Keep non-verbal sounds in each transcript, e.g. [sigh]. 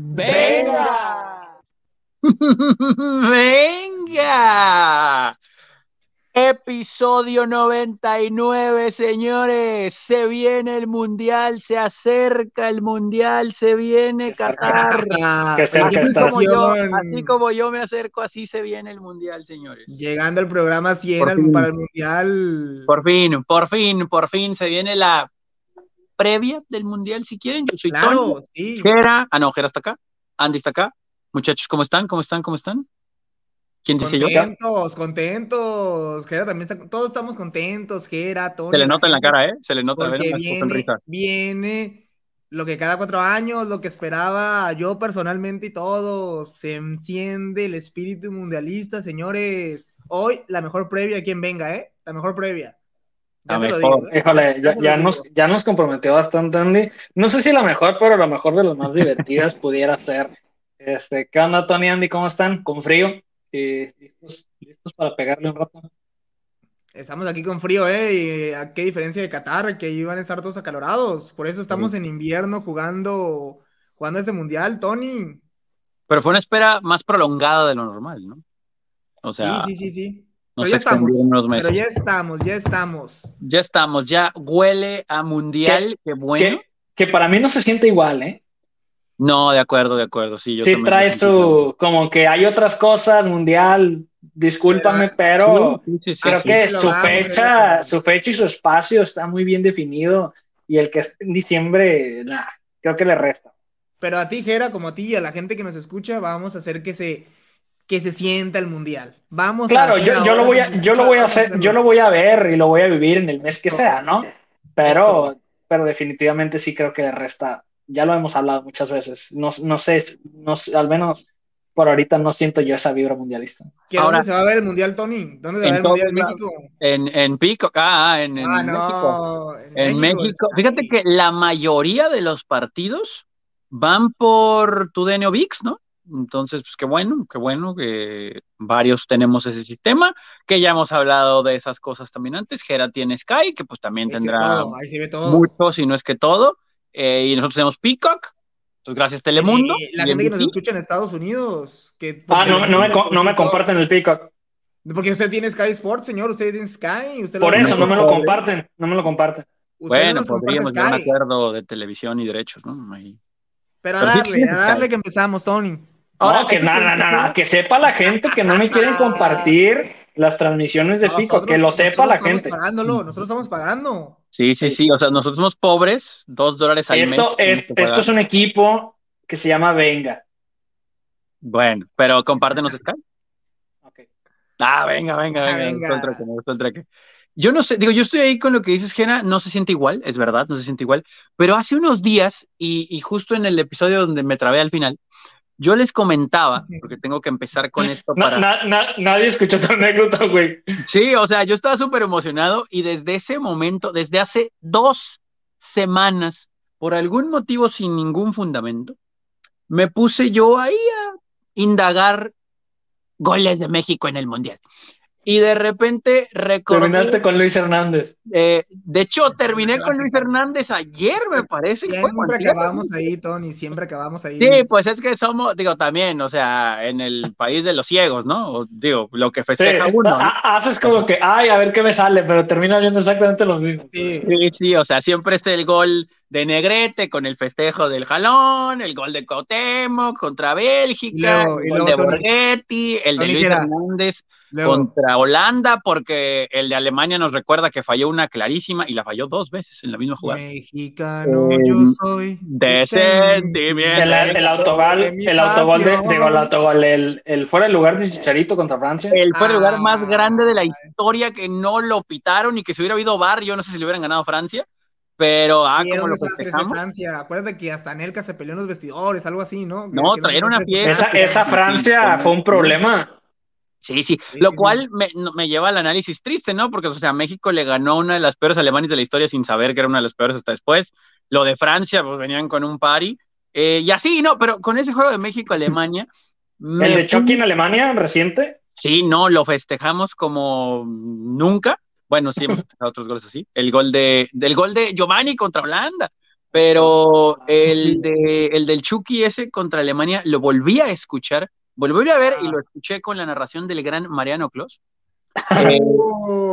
¡Venga! [laughs] ¡Venga! Episodio 99, señores. Se viene el mundial, se acerca el mundial, se viene Qatar. [laughs] Cerca Así como, yo, así como yo me acerco, así se viene el mundial, señores. Llegando al programa 100 Por al- para el mundial. Por fin, por fin, por fin se viene la previa del mundial, si quieren. Yo soy Tony. Claro, sí. Jera, ah no, Jera está acá, Andy está acá. Muchachos, ¿cómo están? ¿Cómo están? ¿Cómo están? ¿Quién dice yo? Contentos, contentos. Gera también está, todos estamos contentos, Gera, Tony. Se le nota en la cara, ¿eh? Se le nota, a ver, Porque una viene, sonrisa. viene lo que cada cuatro años, lo que esperaba yo personalmente y todos. Se enciende el espíritu mundialista, señores. Hoy la mejor previa, quien venga, ¿eh? La mejor previa. Ya La te lo mejor, digo. ¿eh? Híjole, ya, nos, digo. ya nos comprometió bastante, Andy. No sé si la mejor, pero la mejor de las más [laughs] divertidas pudiera ser. Este, ¿qué onda, Tony y Andy? ¿Cómo están? ¿Con frío? Eh, ¿listos, listos para pegarle un rato? Estamos aquí con frío, ¿eh? Y a qué diferencia de Qatar, que iban a estar todos acalorados. Por eso estamos en invierno jugando, jugando este mundial, Tony. Pero fue una espera más prolongada de lo normal, ¿no? O sea, sí, sí, sí, sí. Nos Pero ya estamos. unos meses. Pero Ya... ya estamos, ya estamos. estamos, ya huele a mundial, qué bueno. Que, que para mí no se siente igual, ¿eh? No, de acuerdo, de acuerdo, sí. Yo Sí traes tu, como que hay otras cosas, mundial, discúlpame, pero Sí, sí, sí, creo sí. que su vamos, fecha, su fecha y su espacio está muy bien definido y el que es en diciembre, nah, creo que le resta. Pero a ti, Jera, como a ti y a la gente que nos escucha, vamos a hacer que se, que se sienta el mundial. Vamos a Claro, hacer yo, yo lo voy a, yo lo voy a hacer, yo lo voy a ver y lo voy a vivir en el mes que sea, ¿no? Pero, pero definitivamente sí creo que le resta. Ya lo hemos hablado muchas veces. No, no sé, no sé, al menos por ahorita no siento yo esa vibra mundialista. ¿Que Ahora- ¿Dónde se va a ver el mundial, Tony? ¿Dónde se va a ver el mundial en. México? En, en Pico, ah, en, en ah, México. no. En México, fíjate que la mayoría de los partidos van por o VIX, ¿no? Entonces, pues qué bueno, qué bueno que varios tenemos ese sistema, que ya hemos hablado de esas cosas también antes. Gera tiene Sky, que pues también Ahí tendrá todo, ahí se ve todo. mucho, si no es que todo. Eh, y nosotros tenemos Peacock, entonces gracias Telemundo. Eh, la gente que nos escucha en Estados Unidos. Que, Ah, porque no, no me, no me comparten el Peacock. Porque usted tiene Sky Sports, señor. Usted tiene Sky. Usted Por lo- eso no me lo comparten, no me lo comparten. Bueno, podríamos llegar a un acuerdo de televisión y derechos, ¿no? Ahí. Pero a darle, a darle que empezamos, Tony. Ahora, No, que que nada, nada, que sepa la gente que no me quieren compartir las transmisiones de Pico, que lo sepa nosotros la estamos gente. Pagándolo, nosotros estamos pagando. Sí, sí, sí, o sea, nosotros somos pobres, dos dólares al mes. Esto tenemos es, que esto es un equipo que se llama Venga. Bueno, pero compártenos Sky. Ok. Ah, venga, venga, Ah, venga. me venga. gustó el traque, me gustó el traque. Yo no sé, digo, yo estoy ahí con lo que dices, Gena, no se siente igual, es verdad, no se siente igual, pero hace unos días, y, y justo en el episodio donde me trabé al final, yo les comentaba, porque tengo que empezar con [laughs] esto para... na- na- nadie escuchó tu anécdota, güey. Sí, o sea, yo estaba súper emocionado y desde ese momento, desde hace dos semanas, por algún motivo sin ningún fundamento, me puse yo ahí a indagar goles de México en el Mundial. Y de repente recordé, Terminaste con Luis Hernández. eh, de hecho, terminé con. Luis Hernández ayer, me parece. ¿fue Siempre antier? acabamos ahí, Tony, siempre acabamos ahí. Sí, pues es que somos, digo, también, o sea, en el país de los ciegos, ¿no? O, digo, lo que Sí, festeja uno. ¿no? ha- haces como que, ay, a ver qué me sale, pero termina viendo exactamente lo mismo. Sí. Sí, sí, o sea, siempre es el gol de Negrete con el festejo del jalón, el gol de Cuauhtémoc contra Bélgica, luego- el gol de Tony- Borghetti, el de Luis ¿qué era? Hernández Luego, contra Holanda, porque el de Alemania nos recuerda que falló una clarísima y la falló dos veces en la misma jugada. mexicano, Eh, yo soy. de sentimiento. El, el autogol, De el autogol de, digo, el autogol, el, el fuera de lugar de Chicharito contra Francia. El fue el lugar más Ah. grande de la historia que no lo pitaron y que si hubiera habido VAR, yo no sé si le hubieran ganado Francia, pero ah, como lo festejamos. Francia. Acuérdate que hasta Nelka se peleó en los vestidores, algo así, ¿no? No, un una fiesta. Esa, esa Francia fue un problema. Sí, sí, Sí, lo sí, cual me, no- me lleva al análisis triste, ¿no? Porque, o sea, México le ganó una de las peores alemanes de la historia sin saber que era una de las peores hasta después. Lo de Francia, pues venían con un party. Eh, y así, ¿no? Pero con ese juego de México-Alemania. me El de Chucky en Alemania, reciente. Sí, no, lo festejamos como nunca. Bueno, sí hemos festejado otros goles así. El gol de, del gol de Giovanni contra Holanda. pero el, de, el del Chucky ese contra Alemania lo volví a escuchar, volví a ver y lo escuché con la narración del gran Mariano Clos. [laughs] Eh,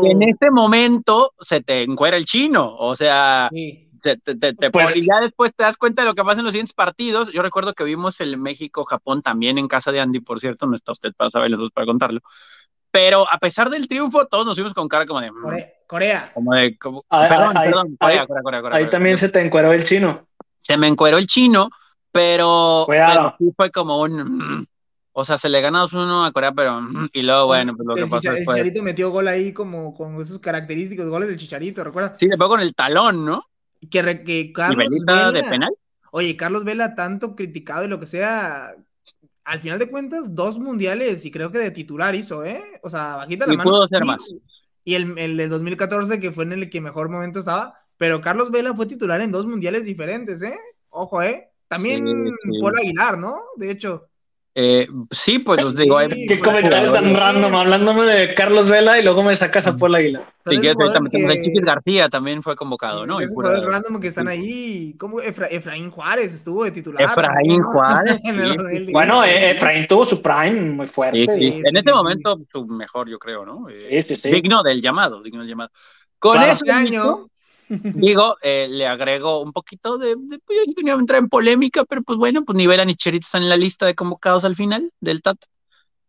en este momento se te encuera el chino, o sea, te, te, pues y ya después te das cuenta de lo que pasa en los siguientes partidos. Yo recuerdo que vimos el México-Japón también en casa de Andy, por cierto, no está usted para saber los dos para contarlo. Pero a pesar del triunfo, todos nos fuimos con cara como de. Mm, Corea. Como de. perdón, perdón, Corea, Corea, Corea, Ahí también se te encueró el chino. Se me encueró el chino, pero. sí fue como un. Mm, o sea, se le ganó uno a Corea, pero. Mm, y luego, bueno, pues lo que pasó El Chicharito metió gol ahí como con esos característicos goles del Chicharito, ¿recuerdas? Sí, le pegó con el talón, ¿no? Que, que Carlos Vela, de penal? Oye, Carlos Vela, tanto criticado y lo que sea, al final de cuentas, dos mundiales y creo que de titular hizo, ¿eh? O sea, bajita la y mano. pudo ser más. Y el, el de 2014, que fue en el que mejor momento estaba, pero Carlos Vela fue titular en dos mundiales diferentes, ¿eh? Ojo, ¿eh? También Paul Aguilar, ¿no? De hecho. Eh, sí, pues los digo. Qué comentario tan random, hablándome de Carlos Vela y luego me sacas a Paul Aguilar. Sí, que también que... Chiquis García también fue convocado, ¿no? Esos pura... random que están ahí, como Efraín Juárez estuvo de titular. Efraín Juárez. [laughs] bueno, eh, Efraín tuvo su prime muy fuerte. en ese momento, su mejor, yo creo, ¿no? Eh, digno del llamado, digno del llamado. Con ese este año Digo, eh, le agrego un poquito de, pues yo tenía que entrar en polémica, pero pues bueno, pues ni Vela ni Cherito están en la lista de convocados al final del Tata.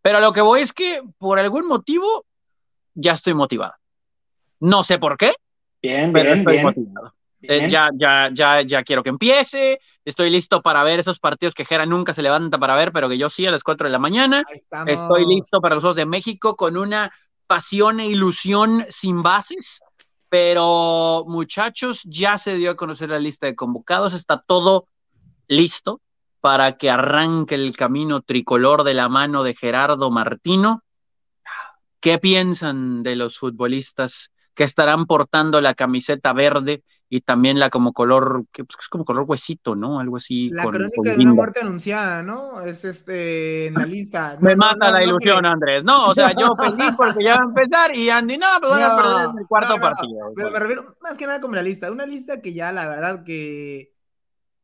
Pero a lo que voy es que por algún motivo ya estoy motivado. No sé por qué, bien, pero bien, estoy motivado. Eh, ya, ya, ya, ya quiero que empiece. Estoy listo para ver esos partidos que Jera nunca se levanta para ver, pero que yo sí a las 4 de la mañana. Estoy listo para los Juegos de México con una pasión e ilusión sin bases pero muchachos, ya se dio a conocer la lista de convocados, está todo listo para que arranque el camino tricolor de la mano de Gerardo Martino. ¿Qué piensan de los futbolistas que estarán portando la camiseta verde y también la como color, que pues, es como color huesito, ¿no? Algo así. La crónica de una muerte anunciada, ¿no? Es este en la lista. Me mata la ilusión, Andrés. No, o sea, yo feliz porque ya va a [laughs] empezar y Andy, no, pues van a perder el cuarto partido. Pero me refiero más que nada como la lista. Una lista que ya, la verdad, que.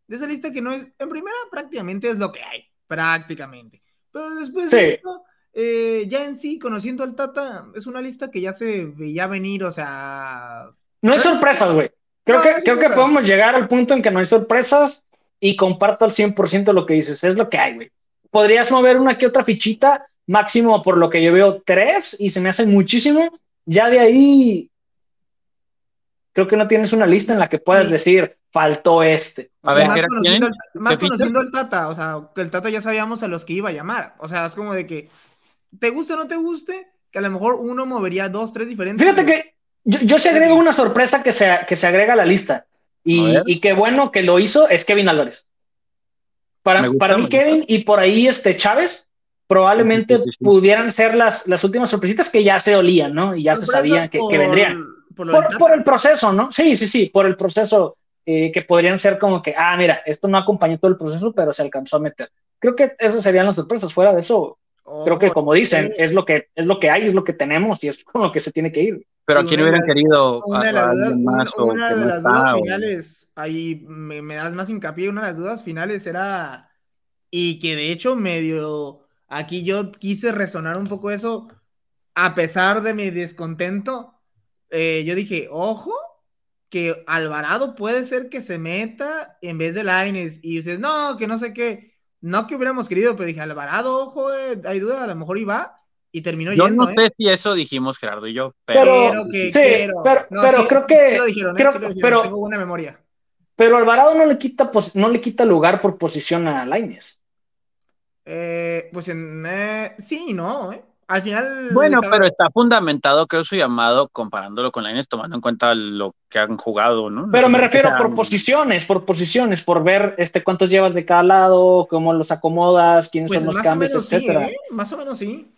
De esa lista que no es. En primera, prácticamente es lo que hay. Prácticamente. Pero después de esto. Eh, ya en sí, conociendo al Tata, es una lista que ya se veía venir, o sea. No hay sorpresas, güey. Creo, que, creo que podemos llegar al punto en que no hay sorpresas y comparto al 100% lo que dices. Es lo que hay, güey. Podrías mover una que otra fichita, máximo por lo que yo veo tres y se me hace muchísimo. Ya de ahí, creo que no tienes una lista en la que puedas decir, faltó este. A ver, más, conociendo, más conociendo al Tata, o sea, que el Tata ya sabíamos a los que iba a llamar. O sea, es como de que, te guste o no te guste, que a lo mejor uno movería dos, tres diferentes. Fíjate que yo, yo se agrego una sorpresa que se, que se agrega a la lista. Y, y qué bueno que lo hizo es Kevin Álvarez. Para, para mí, Kevin, y por ahí este Chávez, probablemente pudieran ser las, las últimas sorpresitas que ya se olían, ¿no? Y ya se sabían que, que, vendrían. Por, por, el proceso, ¿no? Sí, sí, sí, por el proceso eh, que podrían ser como que, ah, mira, esto no acompañó todo el proceso, pero se alcanzó a meter. Creo que esas serían las sorpresas. Fuera de eso, creo que como dicen, es lo que es lo que hay, es lo que tenemos y es [laughs] con lo que se tiene que ir. Pero a quién hubieran querido una de las, dudas, una, de las dudas finales, ahí me, me, das más hincapié, una de las dudas finales era, y que de hecho medio, aquí yo quise resonar un poco eso, a pesar de mi descontento, eh, yo dije, ojo, que Alvarado puede ser que se meta en vez de Laines, y dices, no, que no sé qué, no que hubiéramos querido, pero dije, Alvarado, ojo, eh, hay duda, a lo mejor iba, y terminó yo no ¿eh? sé si eso dijimos Gerardo y yo, pero, pero, que, sí, pero, pero creo que lo dijeron, ¿eh? creo, pero, tengo buena memoria. Pero Alvarado no le quita no le quita lugar por posición a Laines. Eh, pues en, eh, sí, no, ¿eh? Al final. Bueno, pero está fundamentado, creo, su llamado comparándolo con Laines, tomando en cuenta lo que han jugado, ¿no? Pero me refiero por posiciones, por posiciones, por ver este cuántos llevas de cada lado, cómo los acomodas, quiénes pues son los cambios, etcétera. Sí, ¿eh? Más o menos sí.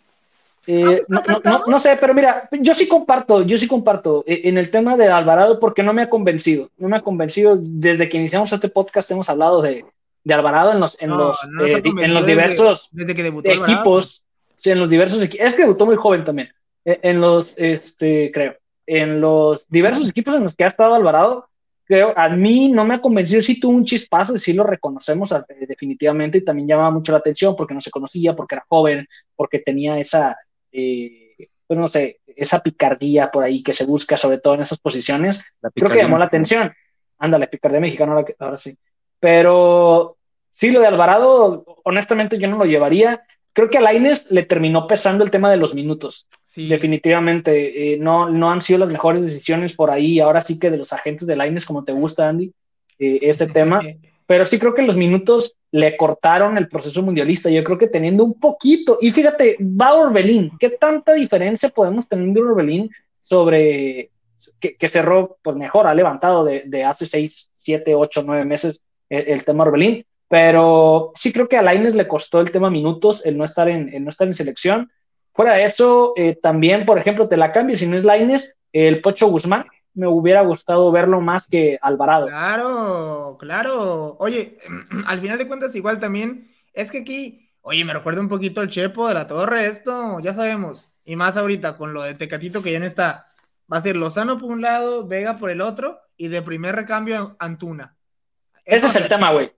Eh, no, no, no, sé, pero mira, yo sí comparto, yo sí comparto eh, en el tema de Alvarado porque no me ha convencido, no me ha convencido. Desde que iniciamos este podcast hemos hablado de, de Alvarado en los, en los, eh, en los diversos desde, que equipos, sí, en los diversos equipos. Es que debutó muy joven también, en los, este, creo, en los diversos equipos en los que ha estado Alvarado, creo, a mí no me ha convencido, sí tuvo un chispazo, sí lo reconocemos eh, definitivamente y también llamaba mucho la atención porque no se conocía, porque era joven, porque tenía esa, eh, pues no sé, esa picardía por ahí que se busca sobre todo en esas posiciones, creo que llamó la atención. Ándale, picardía mexicana, ahora, ahora sí. Pero sí, lo de Alvarado, honestamente yo no lo llevaría. Creo que a Laines le terminó pesando el tema de los minutos. Definitivamente, eh, no, no han sido las mejores decisiones por ahí. Ahora sí que de los agentes de Laines, como te gusta, Andy, eh, este tema. Pero sí creo que los minutos le cortaron el proceso mundialista. Yo creo que teniendo un poquito, y fíjate, va Orbelín. ¿Qué tanta diferencia podemos tener de Orbelín sobre que, cerró pues mejor, ha levantado de, hace seis, siete, ocho, nueve meses el, tema Orbelín? Pero sí creo que a Laines le costó el tema minutos, el no estar en, el no estar en selección. Fuera de eso, eh, también, por ejemplo, te la cambio, si no es Laines, el Pocho Guzmán, me hubiera gustado verlo más que Alvarado. Claro, claro. Oye, [clears throat] al final de cuentas, igual también, es que aquí, oye, me recuerda un poquito el Chepo de la Torre, esto, ya sabemos. Y más ahorita con lo del Tecatito que ya no está. Va a ser Lozano por un lado, Vega por el otro, y de primer recambio Antuna. Ese es el tema, güey.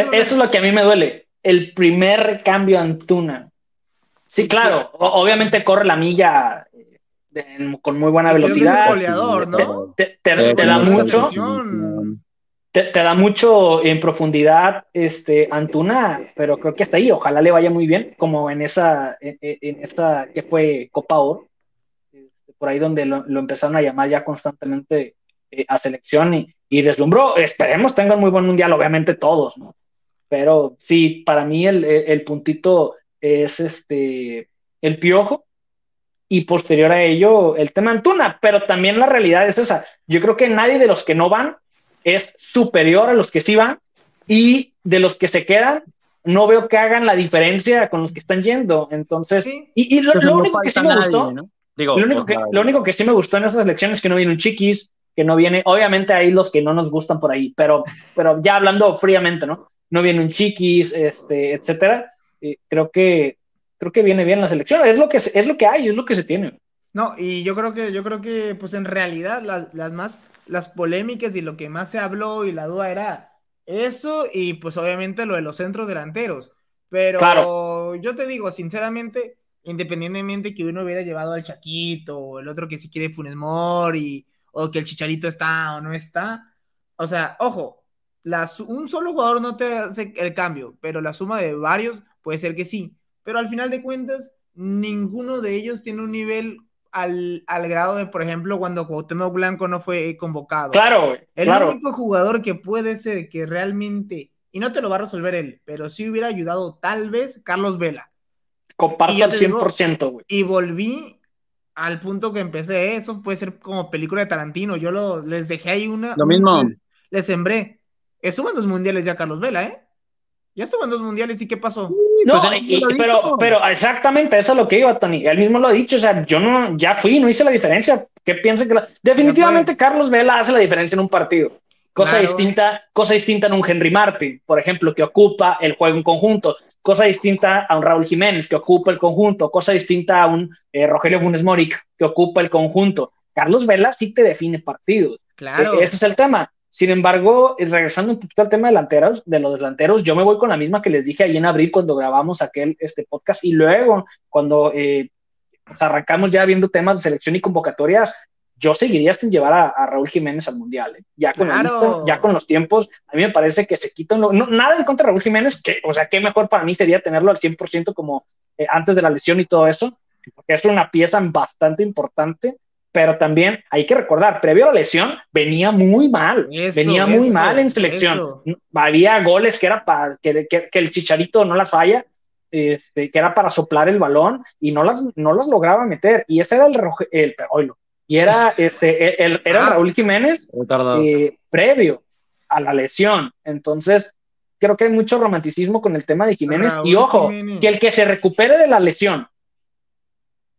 Eso es lo que a mí me duele. El primer recambio Antuna. Sí, claro, obviamente corre la milla eh, con muy buena velocidad. Te, da mucho. Te, da mucho en profundidad este Antuna, pero creo que hasta ahí, ojalá le vaya muy bien, como en esa, en, esa que fue Copa Oro, este, por ahí donde lo, empezaron a llamar ya constantemente eh, a selección y, y, deslumbró. Esperemos tengan muy buen mundial, obviamente todos, ¿no? Pero sí, para mí el, el puntito es este, el piojo y posterior a ello el tema Antuna, pero también la realidad es esa. Yo creo que nadie de los que no van es superior a los que sí van y de los que se quedan no veo que hagan la diferencia con los que están yendo. Entonces, y, lo, único que sí me gustó, lo, único que, lo único que sí me gustó en esas elecciones es que no viene un chiquis, que no viene, obviamente hay los que no nos gustan por ahí, pero, pero ya hablando fríamente, ¿no? No viene un chiquis, este, etcétera creo que creo que viene bien la selección. Es lo que es lo que hay, es lo que se tiene. No, y yo creo que yo creo que pues en realidad las, las más las polémicas y lo que más se habló y la duda era eso y pues obviamente lo de los centros delanteros. Pero yo te digo, sinceramente, independientemente que uno hubiera llevado al Chaquito o el otro que si quiere Funes Mori o que el Chicharito está o no está, o sea, ojo, un solo jugador no te hace el cambio, pero la suma de varios puede ser que sí, pero al final de cuentas, ninguno de ellos tiene un nivel al, grado de, por ejemplo, cuando Cuauhtémoc Blanco no fue convocado. Claro, El único jugador que puede ser que realmente, y no te lo va a resolver él, pero sí hubiera ayudado tal vez Carlos Vela. Comparto al 100%, güey. Y volví al punto que empecé, eso puede ser como película de Tarantino, yo lo, les dejé ahí una... Lo mismo. les sembré. Estuvo en los mundiales ya Carlos Vela, ¿eh? Ya estuvo en dos mundiales y ¿qué pasó? No, pues, pero, pero exactamente, eso es lo que iba, Tony. Él mismo lo ha dicho, o sea, yo no, ya fui, no hice la diferencia. ¿Qué piensa que Definitivamente Carlos Vela hace la diferencia en un partido. Cosa distinta, cosa distinta en un Henry Martin, por ejemplo, que ocupa el juego en conjunto. Cosa distinta a un Raúl Jiménez, que ocupa el conjunto. Cosa distinta a un eh, Rogelio Funes Mori, que ocupa el conjunto. Carlos Vela sí te define partidos. Claro. E-, ese es el tema. Sin embargo, regresando un poquito al tema de delanteros, de los delanteros, yo me voy con la misma que les dije ahí en abril cuando grabamos aquel este podcast y luego cuando eh, pues, arrancamos ya viendo temas de selección y convocatorias, yo seguiría sin llevar a, Raúl Jiménez al Mundial. ¿eh? Ya con la lista, ya con los tiempos, a mí me parece que se quitan, nada en contra de Raúl Jiménez, que, o sea, qué mejor para mí sería tenerlo al 100% como eh, antes de la lesión y todo eso, porque es una pieza bastante importante pero también hay que recordar, previo a la lesión, venía muy mal, venía muy mal en selección. Había goles que era para que, el chicharito no las falla, este, que era para soplar el balón y no las, no las lograba meter. Y ese era el, el y era este, el, era ah. Raúl Jiménez eh, previo a la lesión. Entonces, creo que hay mucho romanticismo con el tema de Jiménez. y ojo, que el que se recupere de la lesión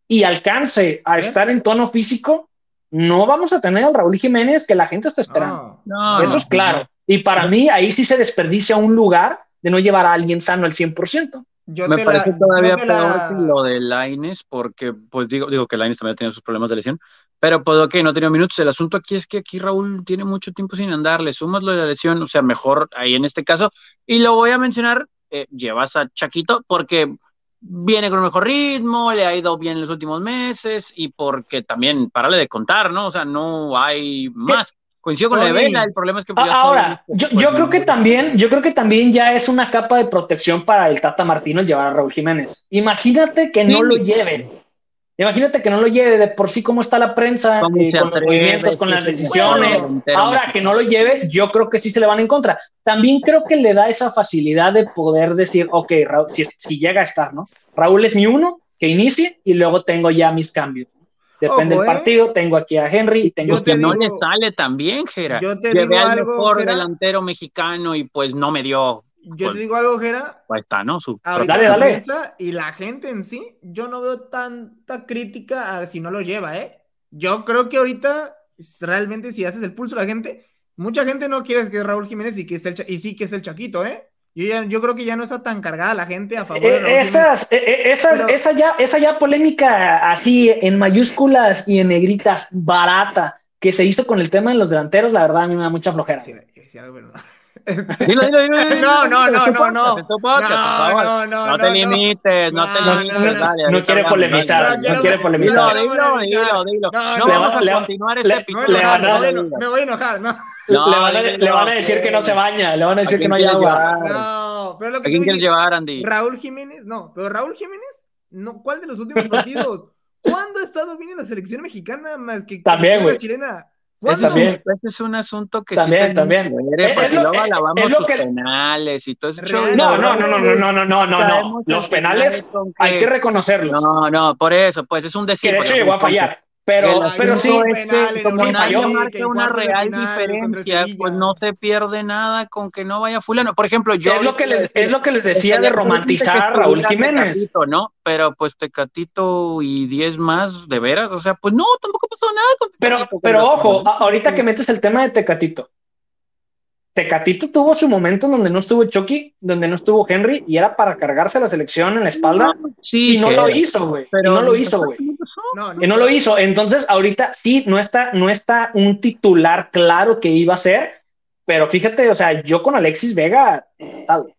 y alcance a estar en tono físico, no vamos a tener al Raúl Jiménez que la gente está esperando. Eso es claro. Y para mí ahí sí se desperdicia un lugar de no llevar a alguien sano al 100%. Yo Me parece todavía peor que lo de Laines, porque, pues digo, digo que Laines también ha tenido sus problemas de lesión, Pero pues ok, no tenía minutos. El asunto aquí es que aquí Raúl tiene mucho tiempo sin andar, le sumas lo de la lesión, o sea, mejor ahí en este caso. Y lo voy a mencionar, eh, llevas a Chaquito porque viene con mejor ritmo, le ha ido bien en los últimos meses y porque también, párale de contar, ¿no? O sea, no hay más. Coincido con la de Vela, el problema es que... Ahora, yo, yo creo que también, yo creo que también ya es una capa de protección para el Tata Martino llevar a Raúl Jiménez. Imagínate que no lo lleven Imagínate que no lo lleve de por sí cómo está la prensa, eh, con los movimientos, con las decisiones. Ahora que no lo lleve, yo creo que sí se le van en contra. También creo que le da esa facilidad de poder decir, ok, Raúl, si, llega a estar, ¿no? Raúl es mi uno, que inicie y luego tengo ya mis cambios. Depende del ¿eh? partido, tengo aquí a Henry y tengo... Pues que no le sale también, Gera. Yo te Llevé al mejor delantero mexicano y pues no me dio yo te digo algo, Jera. Ahí está, ¿no? dale, dale. Y la gente en sí, yo no veo tanta crítica a si no lo lleva, ¿eh? Yo creo que ahorita, realmente, si haces el pulso a la gente, mucha gente no quiere que es Raúl Jiménez y, que es el, y sí que es el Chaquito, ¿eh? Yo, ya, yo creo que ya no está tan cargada la gente a favor de Raúl esas, esas, esa, ya, esa ya polémica así en mayúsculas y en negritas, barata, que se hizo con el tema de los delanteros, la verdad a mí me da mucha flojera. Sí, sí, Dilo, dilo, dilo, No, no, no, no, no. No, no, no te limites, no te limites. No quiere polemizar, no quiere polemizar. Dilo, dilo, dilo. No vamos a continuar este episodio. Me voy a enojar, ¿no? Le van a decir que no se baña, le van a decir que no hay agua. No, pero lo que ¿A quién quieres llevar, Andy? Raúl Jiménez, no, pero Raúl Jiménez, no, ¿cuál de los últimos partidos? [laughs] ¿Cuándo ha estado bien en la selección mexicana más que También, la chilena? Ese es, un, ese es, un, asunto que también, sí también. porque luego alabamos los penales y todo eso. No, no, no, no, no, no, no, no, no, Los penales hay que reconocerlos. No, no, por eso, pues es un decir. Que de hecho llegó a fallar. Pero, pero sí, es que, como nadie marca una real diferencia, pues no se pierde nada con que no vaya fulano. Por ejemplo, yo... Es lo que les, es lo que les decía de romantizar a Raúl Jiménez. Tecatito, ¿no? Pero pues Tecatito y 10 más, de veras, o sea, pues no, tampoco pasó nada con Tecatito. Pero, pero ojo, ahorita que metes el tema de Tecatito, Tecatito tuvo su momento donde no estuvo Chucky, donde no estuvo Henry, y era para cargarse la selección en la espalda. sí, y no lo hizo, güey. Pero no lo hizo, güey. Y no lo hizo. Entonces, ahorita sí, no está, no está un titular claro que iba a ser, pero fíjate, o sea, yo con Alexis Vega, tal.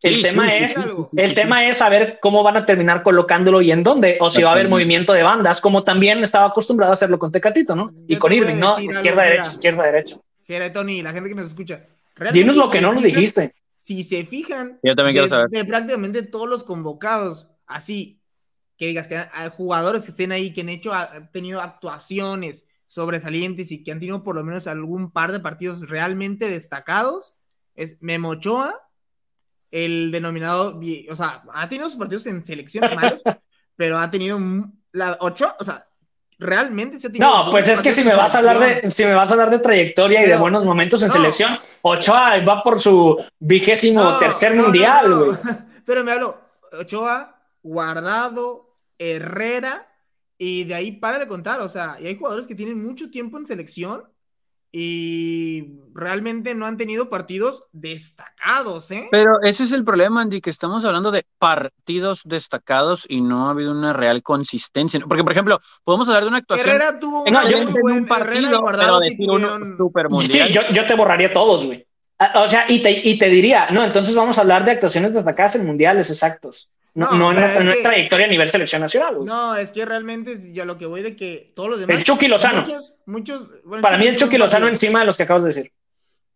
El tema es, el tema es saber cómo van a terminar colocándolo y en dónde, o si va a haber movimiento de bandas, como también estaba acostumbrado a hacerlo con Tecatito, ¿no? Y con Irving, ¿no? Izquierda, derecha, izquierda, derecha. Tony, la gente que nos escucha. Dinos lo que no nos dijiste. Si se fijan, Yo también quiero saber. de prácticamente todos los convocados, así, que digas que hay jugadores que estén ahí, que han hecho, han tenido actuaciones sobresalientes y que han tenido por lo menos algún par de partidos realmente destacados, es Memochoa, el denominado, o sea, ha tenido sus partidos en selección malos, [laughs] pero ha tenido la ocho, o sea, realmente se No, pues es que si me vas a hablar de, si me vas a hablar de trayectoria y de buenos momentos en selección, Ochoa va por su vigésimo tercer mundial, güey. [laughs] Pero me hablo, Ochoa, Guardado, Herrera, y de ahí para de contar, o sea, y hay jugadores que tienen mucho tiempo en selección y realmente no han tenido partidos destacados, ¿eh? Pero ese es el problema, Andy, que estamos hablando de partidos destacados y no ha habido una real consistencia. Porque, por ejemplo, podemos hablar de una actuación. Herrera tuvo un, partido, pero decir uno super mundial. Sí, yo, yo, te borraría todos, güey. Ah, o sea, y te, y te diría, no, entonces vamos a hablar de actuaciones destacadas en mundiales exactos. No, no, en, trayectoria a nivel selección nacional. No, es que realmente ya lo que voy de que todos los demás. El Chucky Lozano. Muchos, Para mí el Chucky Lozano encima de los que acabas de decir.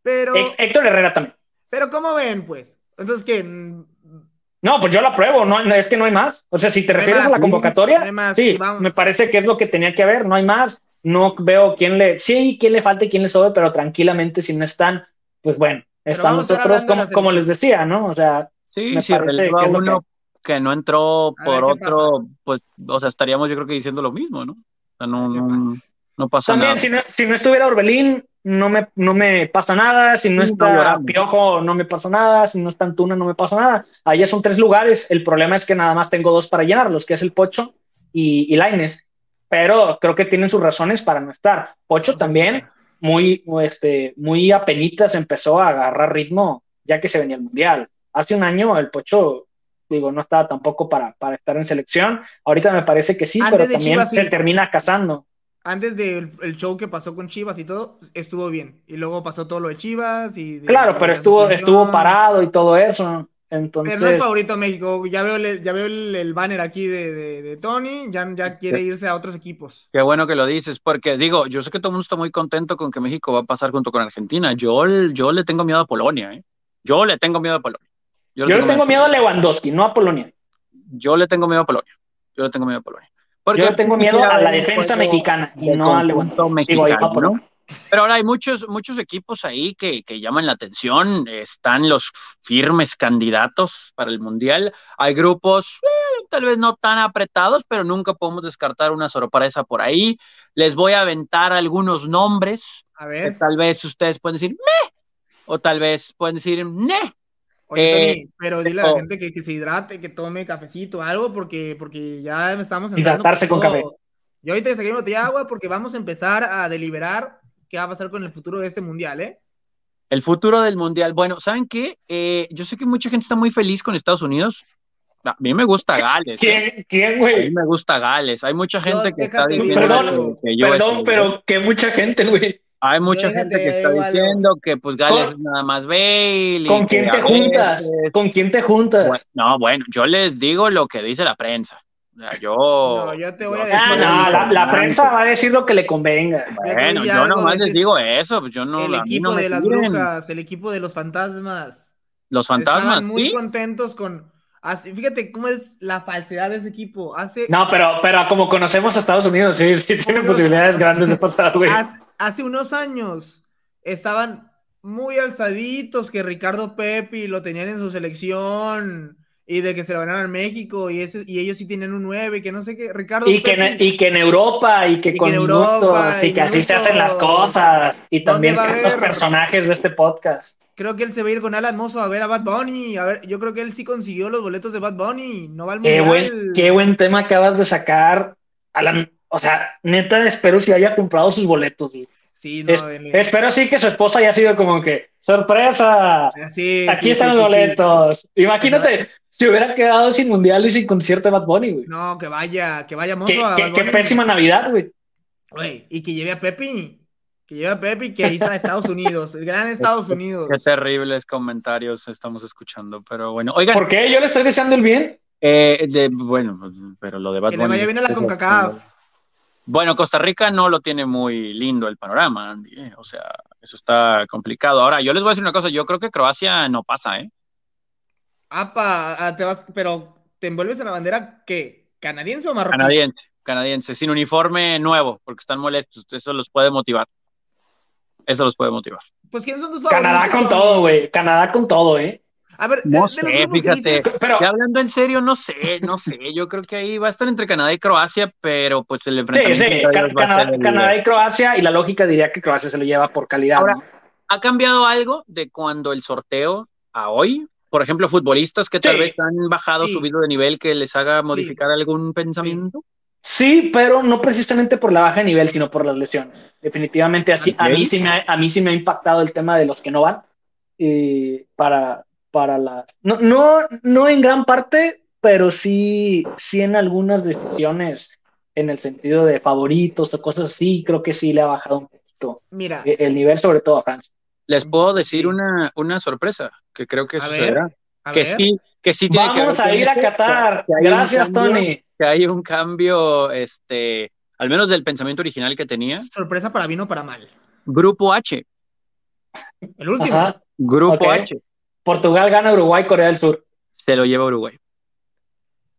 Pero. Héctor Herrera también. Pero ¿cómo ven, pues? Entonces, ¿qué? No, pues yo lo apruebo, no, es que no hay más. O sea, si te refieres a la convocatoria, sí, me parece que es lo que tenía que haber, no hay más. No veo quién le, sí, quién le falta y quién le sobe, pero tranquilamente si no están, pues bueno, estamos nosotros como, como, les decía, ¿no? O sea, sí, me parece que es lo que que no entró por otro, pues, o sea, estaríamos yo creo que diciendo lo mismo, ¿no? O sea, no, no, no pasa También, nada. Si no, si no estuviera Orbelín, no me, no me pasa nada. Si no está Piojo, no me pasa nada. Si no está Antuna, no me pasa nada. Allá son tres lugares. El problema es que nada más tengo dos para llenarlos, que es el Pocho y, y Laines. Pero creo que tienen sus razones para no estar. Pocho también, muy, este, muy apenitas empezó a agarrar ritmo ya que se venía el Mundial. Hace un año el Pocho digo, no estaba tampoco para, para estar en selección. Ahorita me parece que sí, pero también se termina casando. Antes del show que pasó con Chivas y todo, estuvo bien. Y luego pasó todo lo de Chivas y... claro, pero estuvo, estuvo parado y todo eso. Entonces... Pero no es favorito México. Ya veo, ya veo el, banner aquí de, Tony. Ya, ya quiere irse a otros equipos. Qué bueno que lo dices, porque digo, yo sé que todo el mundo está muy contento con que México va a pasar junto con Argentina. Yo, yo le tengo miedo a Polonia, ¿eh? Yo le tengo miedo a Polonia. Yo, le tengo, miedo, a Lewandowski, no a Polonia. Yo le tengo miedo a Polonia. Yo le tengo miedo a Polonia. Porque yo le tengo miedo a la defensa mexicana y no a Lewandowski. Pero ahora hay muchos, muchos equipos ahí que, que, llaman la atención. Están los firmes candidatos para el Mundial. Hay grupos eh, tal vez no tan apretados, pero nunca podemos descartar una sorpresa por ahí. Les voy a aventar algunos nombres. A ver. tal vez ustedes pueden decir, me, o tal vez pueden decir, ne. Oye, eh, pero dile a la gente que, que, se hidrate, que tome cafecito o algo, porque, porque ya estamos Hidratarse con, café. Yo ahorita saqué de agua porque vamos a empezar a deliberar qué va a pasar con el futuro de este mundial, ¿eh? El futuro del mundial. Bueno, ¿saben qué? Eh, yo sé que mucha gente está muy feliz con Estados Unidos. A mí me gusta Gales. ¿Quién, ¿eh? güey? A mí me gusta Gales. Hay mucha gente que está diciendo perdón, que, yo Perdón, pero que mucha gente, güey. Hay mucha gente que está diciendo que pues Gales es nada más Bale. ¿Con quién te juntas? ¿Con quién te juntas? no, bueno, yo les digo lo que dice la prensa yo. No, yo te voy a decir. Ah, no, la, prensa va a decir lo que le convenga. Bueno, yo nomás les digo eso. Pues yo no, el equipo de las brujas, el equipo de los fantasmas. Los fantasmas. Estaban muy contentos con. fíjate cómo es la falsedad de ese equipo. Hace, no, pero, pero como conocemos a Estados Unidos, sí, sí tiene posibilidades grandes de pasar, güey. Hace, unos años estaban muy alzaditos que Ricardo Pepi lo tenían en su selección y de que se lo ganaron en México y, ese, y ellos sí tienen un 9, que no sé qué, Ricardo. Y, que, en, y que en Europa y que con Europa, y, que así se hacen las cosas y también los personajes de este podcast. Creo que él se va a ir con Alan Mozo a ver a Bad Bunny. A ver, yo creo que él sí consiguió los boletos de Bad Bunny. No va al qué buen, qué buen tema acabas de sacar, Alan. O sea, neta, espero si haya comprado sus boletos. Sí, no, Espero sí que su esposa haya sido como que, sorpresa, aquí están los boletos. Imagínate, si hubiera quedado sin mundial y sin concierto de Bad Bunny, güey. No, que vaya, que vaya mozo qué, qué, pésima Navidad, güey. Güey, y que lleve a Pepi. Que lleve a Pepi, que ahí está Estados Unidos, el gran Estados Unidos. Qué terribles comentarios estamos escuchando, pero bueno. Oigan. ¿Por qué? Yo le estoy deseando el bien. Eh, de, bueno, pero lo de Bad Bunny. Que le vaya bien a la CONCACAF. Bueno, Costa Rica no lo tiene muy lindo el panorama, Andy. ¿eh? O sea, eso está complicado. Ahora, yo les voy a decir una cosa. Yo creo que Croacia no pasa, ¿eh? Apa, ah, te vas, pero ¿te envuelves en la bandera qué? ¿Canadiense o marroquí? Canadiense, canadiense, sin uniforme nuevo, porque están molestos. Eso los puede motivar. Eso los puede motivar. Pues, ¿quiénes son tus favoritos? Canadá con todo, güey. Canadá con todo, ¿eh? A ver, no sé, fíjate, pero hablando en serio, no sé, no sé, yo creo que ahí va a estar entre Canadá y Croacia, pero pues el enfrentamiento. Sí, sí, Canadá, y Croacia, y la lógica diría que Croacia se lo lleva por calidad. Ahora, ¿ha cambiado algo de cuando el sorteo a hoy? Por ejemplo, futbolistas que tal vez han bajado, subido de nivel, que les haga modificar algún pensamiento. Sí, pero no precisamente por la baja de nivel, sino por las lesiones. Definitivamente, así, a, mí sí me ha, a mí sí me ha impactado el tema de los que no van. Eh, para, para la... No, no, no en gran parte, pero sí, sí en algunas decisiones en el sentido de favoritos o cosas así, creo que sí le ha bajado un poquito Mira. el nivel, sobre todo a Francia. Les puedo decir una, una sorpresa que creo que sucederá. que sí, que sí tiene Vamos a ir a Qatar. Gracias, Tony. Que hay un cambio, este, al menos del pensamiento original que tenía. Sorpresa para bien o para mal. Grupo H. El último. Grupo H. Portugal gana Uruguay, Corea del Sur. Se lo lleva Uruguay.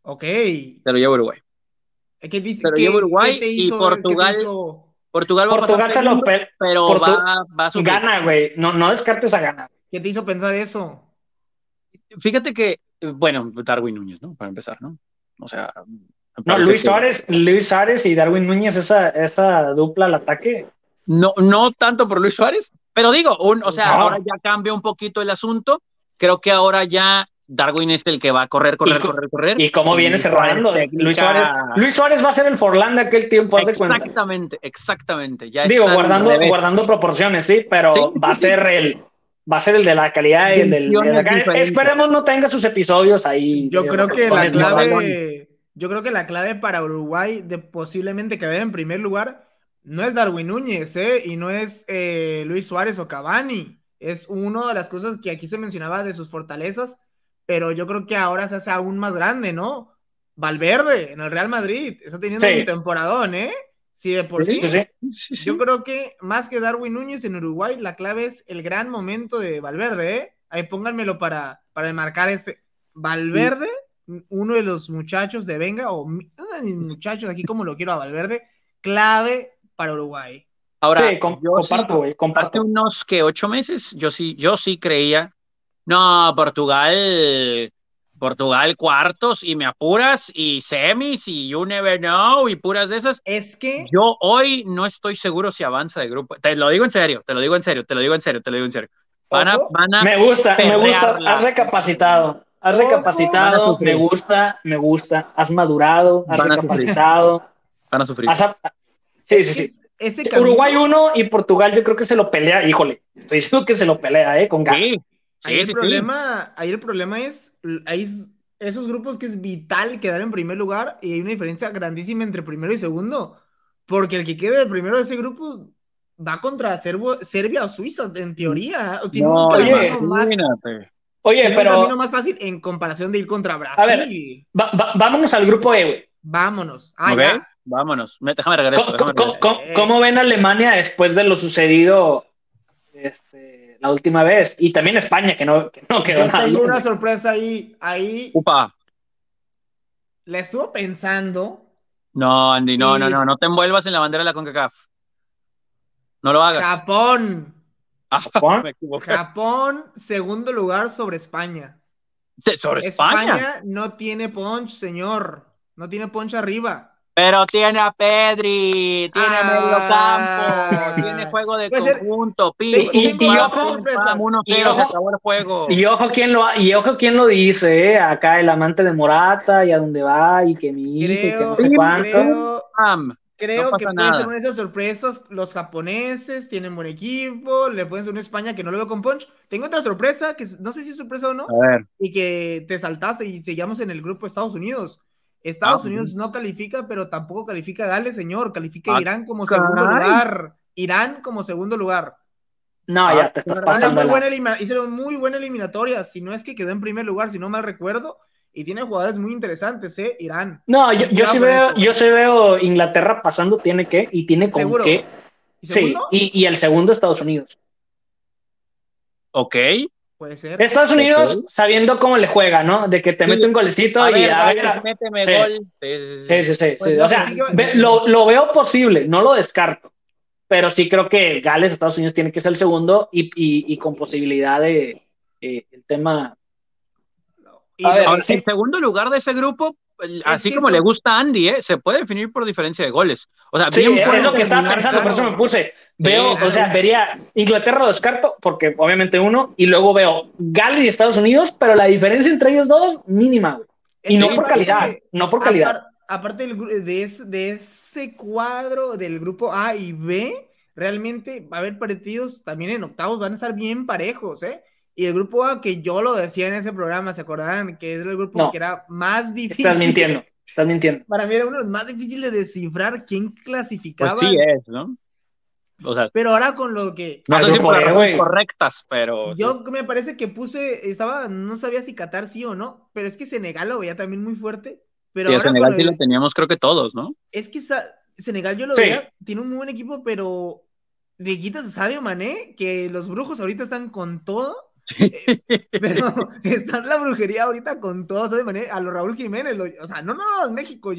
Ok. Se lo lleva Uruguay. ¿Qué dice, se lo lleva Uruguay y Portugal. Portugal, va Portugal se lo pero va, va, a subir. Gana, güey. No, no descartes a gana. ¿Qué te hizo pensar eso? Fíjate que, bueno, Darwin Núñez, ¿no? Para empezar, ¿no? O sea. No, Luis Suárez, Luis Suárez y Darwin Núñez, esa, esa dupla al ataque. No, no tanto por Luis Suárez, pero digo, un, o sea, ahora ya cambia un poquito el asunto. Creo que ahora ya Darwin es el que va a correr, correr, correr, correr. ¿Y cómo viene cerrando? Luis, Suárez, Luis Suárez va a ser el Forlán de aquel tiempo, haz Exactamente, exactamente. Ya Digo, guardando, guardando proporciones, sí, pero va a ser el, va a ser el de la calidad y el del. Esperemos no tenga sus episodios ahí. Yo creo que la clave. Yo creo que la clave para Uruguay de posiblemente quedar en primer lugar no es Darwin Núñez, ¿eh? Y no es eh, Luis Suárez o Cavani. Es una de las cosas que aquí se mencionaba de sus fortalezas, pero yo creo que ahora se hace aún más grande, ¿no? Valverde en el Real Madrid está teniendo un temporadón, ¿eh? Sí, de por sí. Yo creo que más que Darwin Núñez en Uruguay, la clave es el gran momento de Valverde, ¿eh? Ahí pónganmelo para, para marcar este. Valverde, uno de los muchachos de Venga, o uno de mis muchachos aquí, como lo quiero a Valverde, clave para Uruguay. Ahora, sí, comparto, güey. Hace unos que ocho meses, yo sí, yo sí creía. No, Portugal Portugal cuartos y me apuras y semis y you never know y puras de esas. Es que yo hoy no estoy seguro si avanza de grupo. Te lo digo en serio, te lo digo en serio, te lo digo en serio, te lo digo en serio. me gusta, me gusta, has recapacitado, has recapacitado, me gusta, me gusta, has madurado, has recapacitado. Van a sufrir. Sí, sí, sí. Uruguay uno y Portugal yo creo que se lo pelea, híjole, estoy diciendo que se lo pelea, ¿eh? Con ganas ahí, el problema, ahí el problema es, hay esos grupos que es vital quedar en primer lugar y hay una diferencia grandísima entre primero y segundo, porque el que quede de primero de ese grupo va contra Serbia o Suiza, en teoría. Tiene un camino más, oye, pero... un camino más fácil en comparación de ir contra Brasil. vámonos al grupo E, güey. Vámonos. Ah, vámonos. Déjame regresar. ¿Cómo, ven Alemania después de lo sucedido este, la última vez. Y también España, que no, que no quedó nada. Tengo una sorpresa ahí. Ahí. Upa. La estuvo pensando. No, Andy, no, no, no. No te envuelvas en la bandera de la CONCACAF. No lo hagas. Japón. Ah, ¿Japón? Japón, segundo lugar sobre España. ¿Sobre España? España no tiene punch, señor. No tiene punch arriba. Pero tiene a Pedri, tiene ah, medio campo, tiene juego de conjunto, y, y, ojo, y, ojo, quién lo y ojo quién lo dice, eh, acá el amante de Morata y a dónde va y que mi creo, y que no sé cuánto. Creo, que pueden ser una de esas sorpresas. Los japoneses tienen buen equipo, le pueden ser una España que no lo veo con punch. Tengo otra sorpresa que no sé si es sorpresa o no, y que te saltaste y seguimos en el grupo Estados Unidos. Estados ah, Unidos no califica, pero tampoco califica Gales, señor. Califica ah, Irán como segundo lugar. Irán como segundo lugar. No, ya te estás pasando. Hicieron muy buena eliminatoria. Si no es que quedó en primer lugar, si no mal recuerdo. Y tiene jugadores muy interesantes, ¿eh? Irán. No, yo, yo sí veo, yo sí veo Inglaterra pasando, tiene que, y tiene con ¿Seguro? qué. sí, y, y el segundo Estados Unidos. Ok. Estados Unidos sabiendo cómo le juega, ¿no? De que te mete un golecito y a ver. Méteme gol. Sí, sí, sí. Pues o sea, lo, veo posible, no lo descarto. Pero sí creo que Gales, Estados Unidos, tiene que ser el segundo y, con posibilidad de eh, el tema. Y en segundo lugar de ese grupo, así como le gusta a Andy, ¿eh? se puede definir por diferencia de goles. O sea, sí, es lo que estaba pensando, por eso me puse. Veo, o sea, vería Inglaterra lo descarto, porque obviamente uno, y luego veo Gales y Estados Unidos, pero la diferencia entre ellos dos, mínima, Y no por calidad, no por calidad. Aparte de, ese, de ese cuadro del grupo A y B, realmente va a haber partidos también en octavos, van a estar bien parejos, ¿eh? Y el grupo A, que yo lo decía en ese programa, ¿se acordarán? Que es el grupo que era más difícil. Estás mintiendo, estás [laughs] mintiendo. Para mí era uno de los más difíciles de descifrar quién clasificaba. Pues sí es, ¿no? O sea, pero ahora con lo que. No sé por correctas, pero. Yo me parece que puse. Estaba. No sabía si Qatar sí o no. Pero es que Senegal lo veía también muy fuerte. Pero sí, Senegal sí lo teníamos, creo que todos, ¿no? Es que Senegal yo lo veía. Tiene un muy buen equipo, pero. Le quitas a Sadio Mané, que los brujos ahorita están con todo. Eh, pero [laughs] está la brujería ahorita con todo, Sadio Mané. A los Raúl Jiménez. o sea, no, no, México.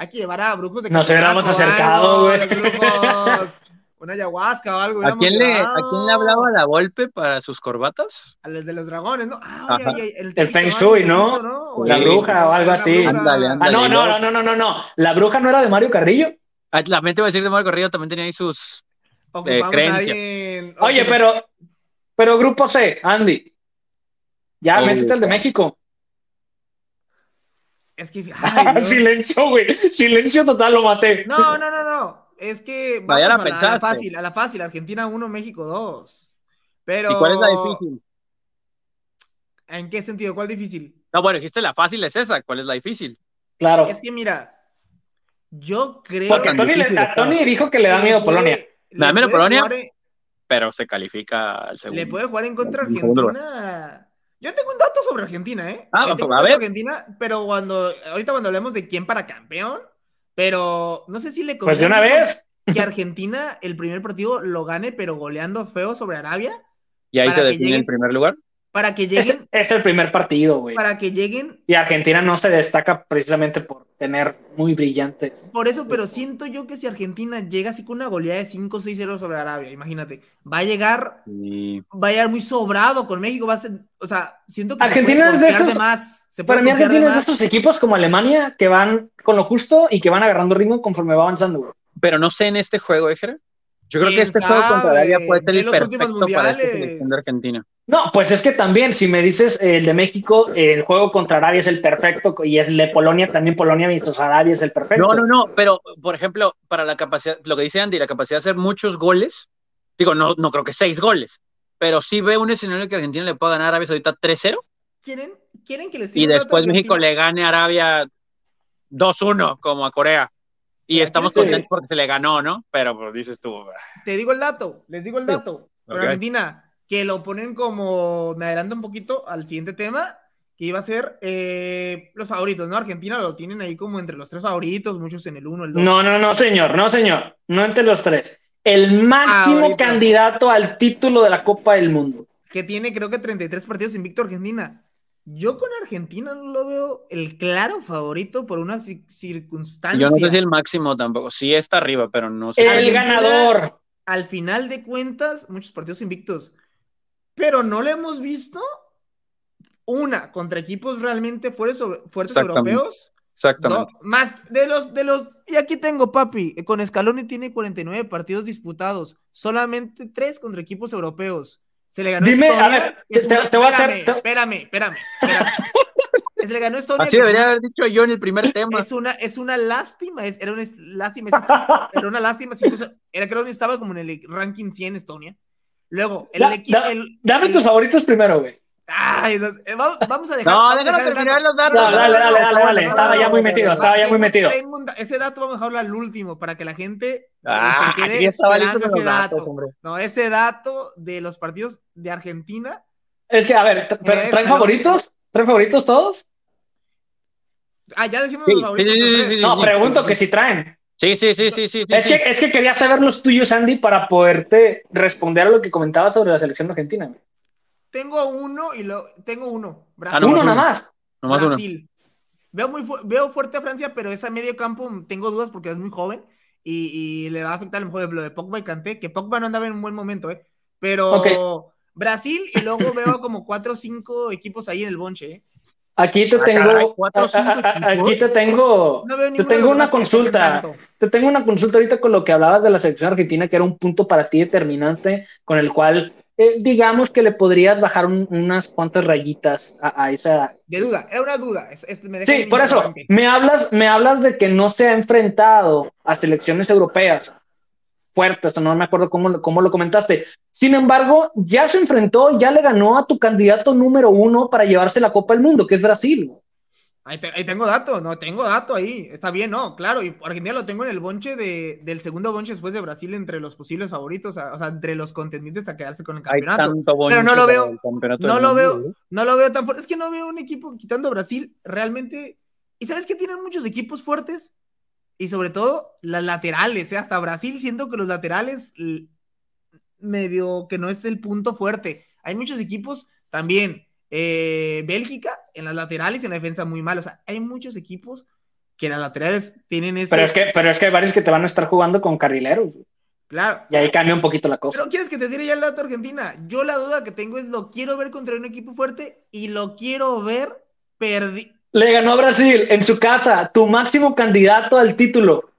Hay que llevar a brujos de Nos hubiéramos acercado, güey. Una ayahuasca o algo. ¿A quién, le, ¿A quién le hablaba la golpe para sus corbatas? A los de los dragones, ¿no? Ah, el, Feng Shui, ¿no? La bruja o algo así. ah, no, no, no, no, no, no. La bruja no era de Mario Carrillo. Ah, la mente iba a decir de Mario Carrillo también tenía ahí sus eh, creencias. Oye, pero, pero Grupo C, Andy. Ya, métete el de México. Es que. [laughs] Silencio, güey. Silencio total, lo maté. No, no, no, no es que Vaya a, la, fácil, a la fácil, Argentina 1, México 2. Pero... ¿Y cuál es la difícil? ¿En qué sentido? ¿Cuál difícil? No, bueno, dijiste la fácil es esa. ¿Cuál es la difícil? Claro. Es que mira, yo creo. Porque Tony, le, a Tony dijo que le da miedo Polonia. Le da miedo Polonia, pero se califica al segundo. Le puede jugar en contra Argentina. Yo tengo un dato sobre Argentina, ¿eh? Ah, tengo a ver. Argentina, pero cuando, ahorita cuando hablemos de quién para campeón, pero no sé si le Pues de una vez. Que Argentina el primer partido lo gane, pero goleando feo sobre Arabia. Y ahí se define el primer lugar. Para que lleguen. Es, el primer partido, güey. Para que lleguen. Y Argentina no se destaca precisamente por tener muy brillantes. Por eso, pero siento yo que si Argentina llega así con una goleada de 5-6-0 sobre Arabia, imagínate, va a llegar. Va a llegar muy sobrado con México. Va a ser, o sea, siento que. Argentina es de esos. más, para mí, Argentina es de esos equipos como Alemania que van con lo justo y que van agarrando ritmo conforme va avanzando, güey. Pero no sé en este juego, Ejera. Yo creo que este juego contra Arabia puede ser el perfecto para esta selección de Argentina. No, pues es que también, si me dices el de México, el juego contra Arabia es el perfecto y es el de Polonia, también Polonia versus Arabia es el perfecto. No, no, no, pero por ejemplo, para la capacidad, lo que dice Andy, la capacidad de hacer muchos goles, digo, no, no creo que seis goles, pero sí ve un escenario que Argentina le pueda ganar a Arabia ahorita 3-0. ¿Quieren, ¿Quieren que les Y después México le gane a Arabia 2-1, como a Corea. Y estamos contentos porque se le ganó, ¿no? Pero pues dices tú. Ah. Te digo el dato, les digo el dato. Argentina, que lo ponen como, me adelanto un poquito al siguiente tema, que iba a ser eh, los favoritos, ¿no? Argentina lo tienen ahí como entre los tres favoritos, muchos en el uno, el dos. No, no, no, señor, no, señor, no entre los tres. El máximo candidato al título de la Copa del Mundo. Que tiene creo que 33 partidos invicto Argentina. Yo con Argentina no lo veo el claro favorito por una circunstancia. Yo no sé si el máximo tampoco. Sí está arriba, pero no sé. El ganador. Al final de cuentas, muchos partidos invictos. Pero no le hemos visto una contra equipos realmente fuertes, fuertes europeos. Exactamente. más de los, de los, y aquí tengo, papi, con Scaloni tiene 49 partidos disputados, solamente tres contra equipos europeos. Se le ganó Dime, a ver, te, voy a hacer. Espérame, espérame, espérame. [laughs] Se le ganó Estonia. Así debería haber dicho yo en el primer tema. Es una, es una lástima, es, era una lástima, [laughs] era una lástima. era creo que estaba como en el ranking 100 Estonia. Luego, el equipo. dame tus favoritos primero, güey. Ay, eh, vamos a dejar. No, déjame terminar los datos. No, dale, dale, dale, dale. Estaba ya muy metido, estaba ya muy metido. ese dato vamos a dejarlo al último para que la gente eh, ah, se quede esperando ese dato. no, ese dato de los partidos de Argentina. Es que, a ver, ¿traen favoritos? ¿Traen favoritos todos? Ah, ya decimos los favoritos. no, pregunto que si traen. Sí, sí, sí, sí, sí. Es, Que, es que quería saber los tuyos, Andy, para poderte responder a lo que comentabas sobre la selección argentina. Tengo uno y lo tengo uno. Brasil. uno nada más. Brasil. Veo, muy veo fuerte a Francia, pero ese medio campo tengo dudas porque es muy joven y, le va a afectar a lo mejor lo de Pogba y Kanté, que Pogba no andaba en un buen momento, ¿eh? Pero Brasil y luego veo como cuatro o cinco equipos ahí en el bonche, ¿eh? Aquí te ah, tengo, aquí te tengo, te tengo una consulta. Te tengo una consulta ahorita con lo que hablabas de la selección argentina, que era un punto para ti determinante, con el cual eh, digamos que le podrías bajar unas cuantas rayitas a, esa. De duda, era una duda. sí, por eso, me hablas, me hablas de que no se ha enfrentado a selecciones europeas fuertes, no me acuerdo cómo, cómo lo comentaste. Sin embargo, ya se enfrentó, ya le ganó a tu candidato número uno para llevarse la Copa del Mundo, que es Brasil. Ahí, tengo dato, no, tengo dato ahí. Está bien, no, claro. Y Argentina lo tengo en el bonche de, del segundo bonche después de Brasil entre los posibles favoritos, o sea, entre los contendientes a quedarse con el campeonato. Pero no lo veo, no lo veo, ¿eh? no lo veo tan fuerte. Es que no veo un equipo quitando Brasil realmente. ¿Y sabes que tienen muchos equipos fuertes? Y sobre todo las laterales, ¿eh? hasta Brasil siento que los laterales medio que no es el punto fuerte. Hay muchos equipos también eh, Bélgica en las laterales y en la defensa muy mal. O sea, hay muchos equipos que en las laterales tienen ese. Pero es que, pero es que hay varios que te van a estar jugando con carrileros. Claro. Y ahí cambia un poquito la cosa. Pero quieres que te diga ya el dato Argentina. Yo la duda que tengo es lo quiero ver contra un equipo fuerte y lo quiero ver perdido. Le ganó a Brasil en su casa, tu máximo candidato al título.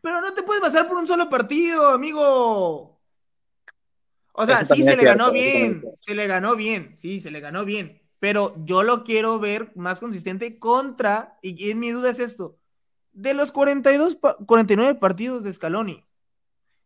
Pero no te puedes pasar por un solo partido, amigo. O sea, sí se le ganó bien, se le ganó bien, sí, se le ganó bien, pero yo lo quiero ver más consistente contra, y, mi duda es esto, de los 42, 49 partidos de Scaloni,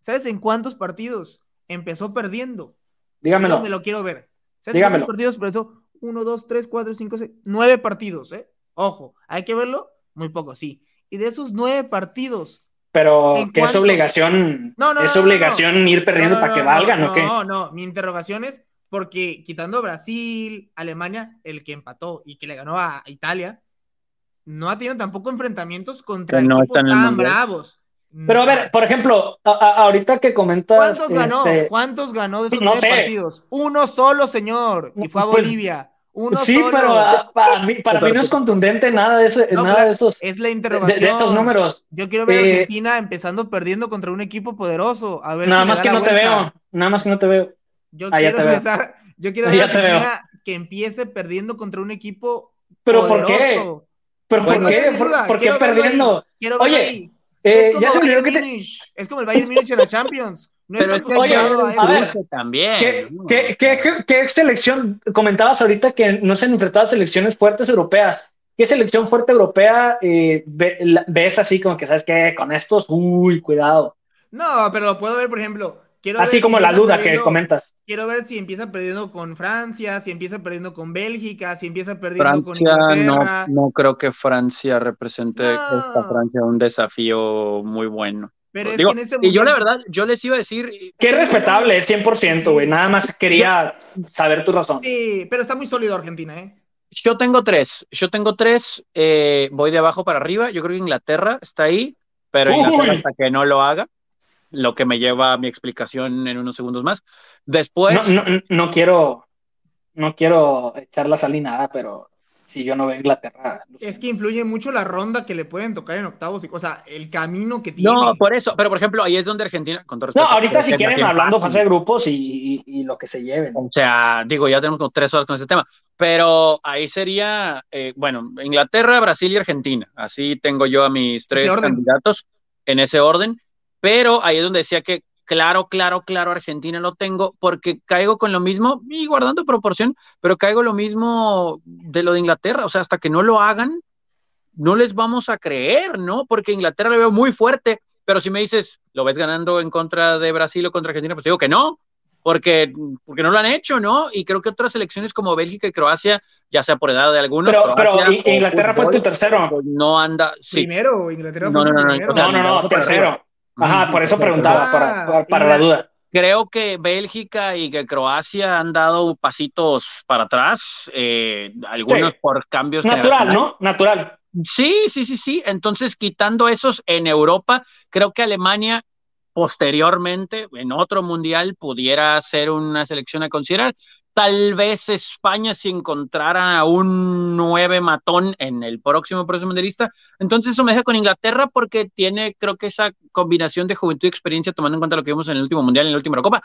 ¿sabes en cuántos partidos empezó perdiendo? Dígamelo. me lo quiero ver. Se Dígamelo. partidos, pero eso, uno, dos, tres, cuatro, cinco, seis, nueve partidos, ¿eh? Ojo, hay que verlo, muy poco, sí. Y de esos nueve partidos. Pero que es obligación, no, no, es obligación ir perdiendo para que valgan, ¿no? qué? No, no, mi interrogación es porque quitando Brasil, Alemania, el que empató y que le ganó a Italia, no ha tenido tampoco enfrentamientos contra equipos tan bravos. Pero a ver, por ejemplo, ahorita que comentas. ¿Cuántos ganó? Este, ¿Cuántos ganó de esos no partidos? Uno solo, señor, y fue a pues, Bolivia. Uno sí, pero para mí, para mí no es contundente nada de, ese, nada de esos. Es la interrogación. De, esos números. Yo quiero ver a eh, Argentina empezando perdiendo contra un equipo poderoso. A ver nada más que no te veo. Nada más que no te veo. Yo ah, quiero empezar. Yo quiero ver a Argentina que empiece perdiendo contra un equipo. ¿Pero por qué? ¿Pero por qué? ¿Por, qué perdiendo? Oye, eh, es, como ya que es como el Bayern Munich en la Champions. No pero es que oye, a ver, también. ¿qué, qué, qué, qué, selección comentabas ahorita que no se han enfrentado a selecciones fuertes europeas? ¿Qué selección fuerte europea eh, ves así como que sabes que con estos, uy, cuidado? No, pero lo puedo ver, por ejemplo, Así como la duda que comentas. Quiero ver si empieza perdiendo con Francia, si empieza perdiendo con Bélgica, si empieza perdiendo con Inglaterra. No, no creo que Francia represente esta Francia un desafío muy bueno. Pero es que en este Y yo la verdad, yo les iba a decir... Que es respetable, es 100%, güey. Nada más quería saber tu razón. Sí, pero está muy sólido Argentina, ¿eh? Yo tengo tres. Yo tengo tres. Eh, voy de abajo para arriba. Yo creo que Inglaterra está ahí, pero Inglaterra hasta que no lo haga lo que me lleva a mi explicación en unos segundos más. Después. No, no, quiero. No quiero echar la sal nada, pero si yo no veo Inglaterra. Es que influye mucho la ronda que le pueden tocar en octavos, o sea, el camino que tiene. No, por eso, pero por ejemplo, ahí es donde Argentina, con No, ahorita si quieren hablando fase de grupos y, y, lo que se lleven. O sea, digo, ya tenemos como tres horas con ese tema, pero ahí sería, eh, bueno, Inglaterra, Brasil y Argentina. Así tengo yo a mis tres candidatos en ese orden pero ahí es donde decía que claro, claro, claro, Argentina lo tengo, porque caigo con lo mismo, y guardando proporción, pero caigo lo mismo de lo de Inglaterra, o sea, hasta que no lo hagan, no les vamos a creer, ¿no? Porque Inglaterra lo veo muy fuerte, pero si me dices, ¿lo ves ganando en contra de Brasil o contra Argentina? Pues digo que no, porque, porque no lo han hecho, ¿no? Y creo que otras selecciones como Bélgica y Croacia, ya sea por edad de algunos. Pero, pero Inglaterra fue tu tercero. Pues no anda. Primero, Inglaterra fue no, no, no, no, no, no, tercero. Ajá, por eso preguntaba, para, para, la duda. Creo que Bélgica y que Croacia han dado pasitos para atrás, eh, algunos por cambios. Natural, ¿no? Natural. Sí, sí, sí, sí. Entonces, quitando esos en Europa, creo que Alemania posteriormente, en otro mundial, pudiera ser una selección a considerar. Tal vez España si encontrara a un nueve matón en el próximo próximo mundialista. Entonces eso me deja con Inglaterra porque tiene, creo que esa combinación de juventud y experiencia, tomando en cuenta lo que vimos en el último mundial, en la última Copa.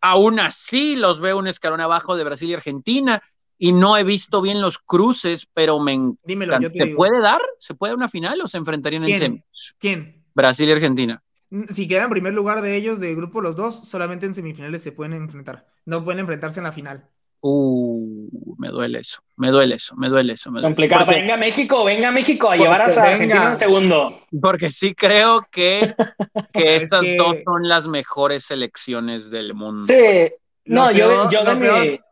Aún así los veo un escalón abajo de Brasil y Argentina y no he visto bien los cruces, pero me Dímelo, yo ¿Se puede dar? ¿Se puede una final o se enfrentarían en semis? ¿Quién? Brasil y Argentina. Si quedan en primer lugar de ellos, de grupo los dos, solamente en semifinales se pueden enfrentar. No pueden enfrentarse en la final. Uh, me duele eso, me duele eso, me duele eso. Complicado. venga México, venga México a llevar a Argentina en segundo. Porque sí creo que, [laughs] que estas dos son las mejores selecciones del mundo. Sí. No, yo, yo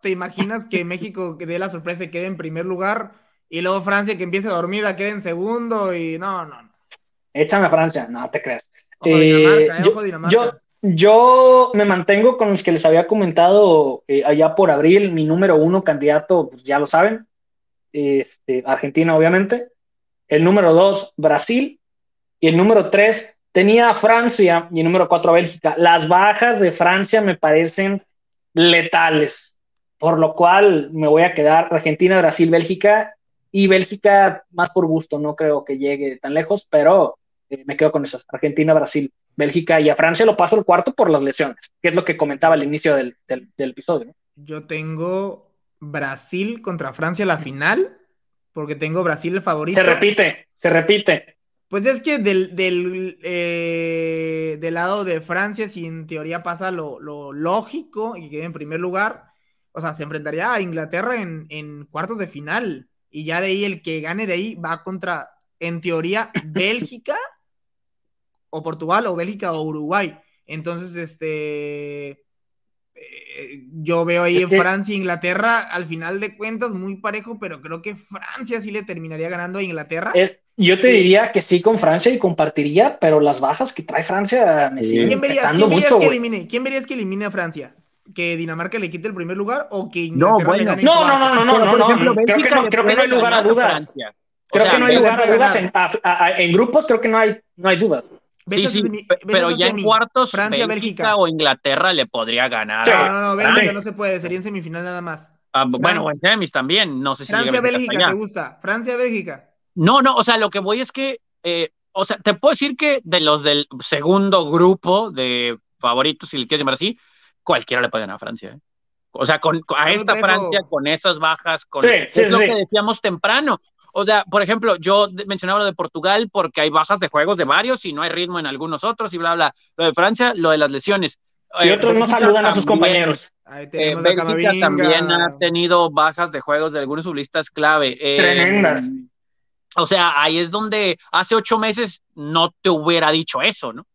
¿Te imaginas que México [laughs] dé la sorpresa y quede en primer lugar y luego Francia que empiece dormida quede en segundo y no, no, no. Échame a Francia, no te creas. Eh, yo, yo, me mantengo con los que les había comentado eh, allá por abril. Mi número uno candidato, pues ya lo saben, este, Argentina, obviamente. El número dos, Brasil. Y el número tres, tenía a Francia. Y el número cuatro, Bélgica. Las bajas de Francia me parecen letales. Por lo cual me voy a quedar Argentina, Brasil, Bélgica. Y Bélgica más por gusto, no creo que llegue tan lejos, pero eh, me quedo con esas, Argentina, Brasil, Bélgica y a Francia lo paso el cuarto por las lesiones, que es lo que comentaba al inicio del, episodio. Yo tengo Brasil contra Francia la final, porque tengo Brasil el favorito. Se repite, se repite. Pues es que del, del, eh, del lado de Francia, si en teoría pasa lo, lógico y quede en primer lugar, o sea, se enfrentaría a Inglaterra en, en cuartos de final. Y ya de ahí el que gane de ahí va contra, en teoría, [laughs] Bélgica o Portugal o Bélgica o Uruguay. Entonces, este, eh, yo veo ahí en Francia e Inglaterra, al final de cuentas, muy parejo, pero creo que Francia sí le terminaría ganando a Inglaterra. Es, yo te diría que sí con Francia y compartiría, pero las bajas que trae Francia me siguen ¿Quién verías, mucho. Que elimine, ¿Quién verías que elimine a Francia? ¿Que Dinamarca le quite el primer lugar o que Inglaterra no, le gane no, no, no, no, no, no, no, creo que no, creo que no hay lugar a dudas. Creo que no hay lugar a dudas en, en grupos, creo que no hay, no hay dudas. Sí, sí, pero ya en cuartos, Francia, Bélgica, o Inglaterra le podría ganar. No, no, no, Bélgica no se puede, sería en semifinal nada más. Ah, bueno, en semis también, no sé si Francia, Bélgica, ¿te gusta? Francia, Bélgica. No, no, o sea, lo que voy es que, eh, o sea, te puedo decir que de los del segundo grupo de favoritos, si le quieres llamar así, cualquiera le puede ganar a Francia. ¿eh? O sea, con, a esta Francia, con esas bajas, con es lo que decíamos temprano. O sea, por ejemplo, yo mencionaba lo de Portugal porque hay bajas de juegos de varios y no hay ritmo en algunos otros y bla, bla. Lo de Francia, lo de las lesiones. Y otros no saludan a sus compañeros. Eh, Bélgica también ha tenido bajas de juegos de algunos sublistas clave. Eh, Tremendas. O sea, ahí es donde hace ocho meses no te hubiera dicho eso, ¿no?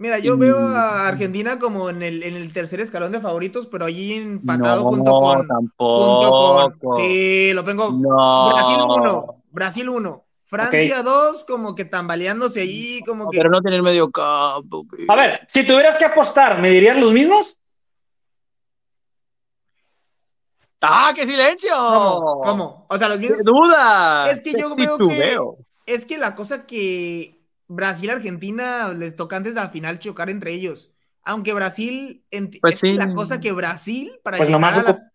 Mira, yo veo a Argentina como en el, en el tercer escalón de favoritos, pero allí empatado junto con. Tampoco. sí, lo pongo. Brasil 1, Brasil 1. Francia 2, como que tambaleándose ahí, como que. Pero no tener medio campo. A ver, si tuvieras que apostar, ¿me dirías los mismos? ¡Ah, qué silencio! ¿Cómo? ¿Cómo? O sea, los mismos. duda! Es que yo veo que. Es que la cosa que Brasil-Argentina les toca antes de la final chocar entre ellos. Aunque Brasil, pues es la cosa que Brasil, para pues llegar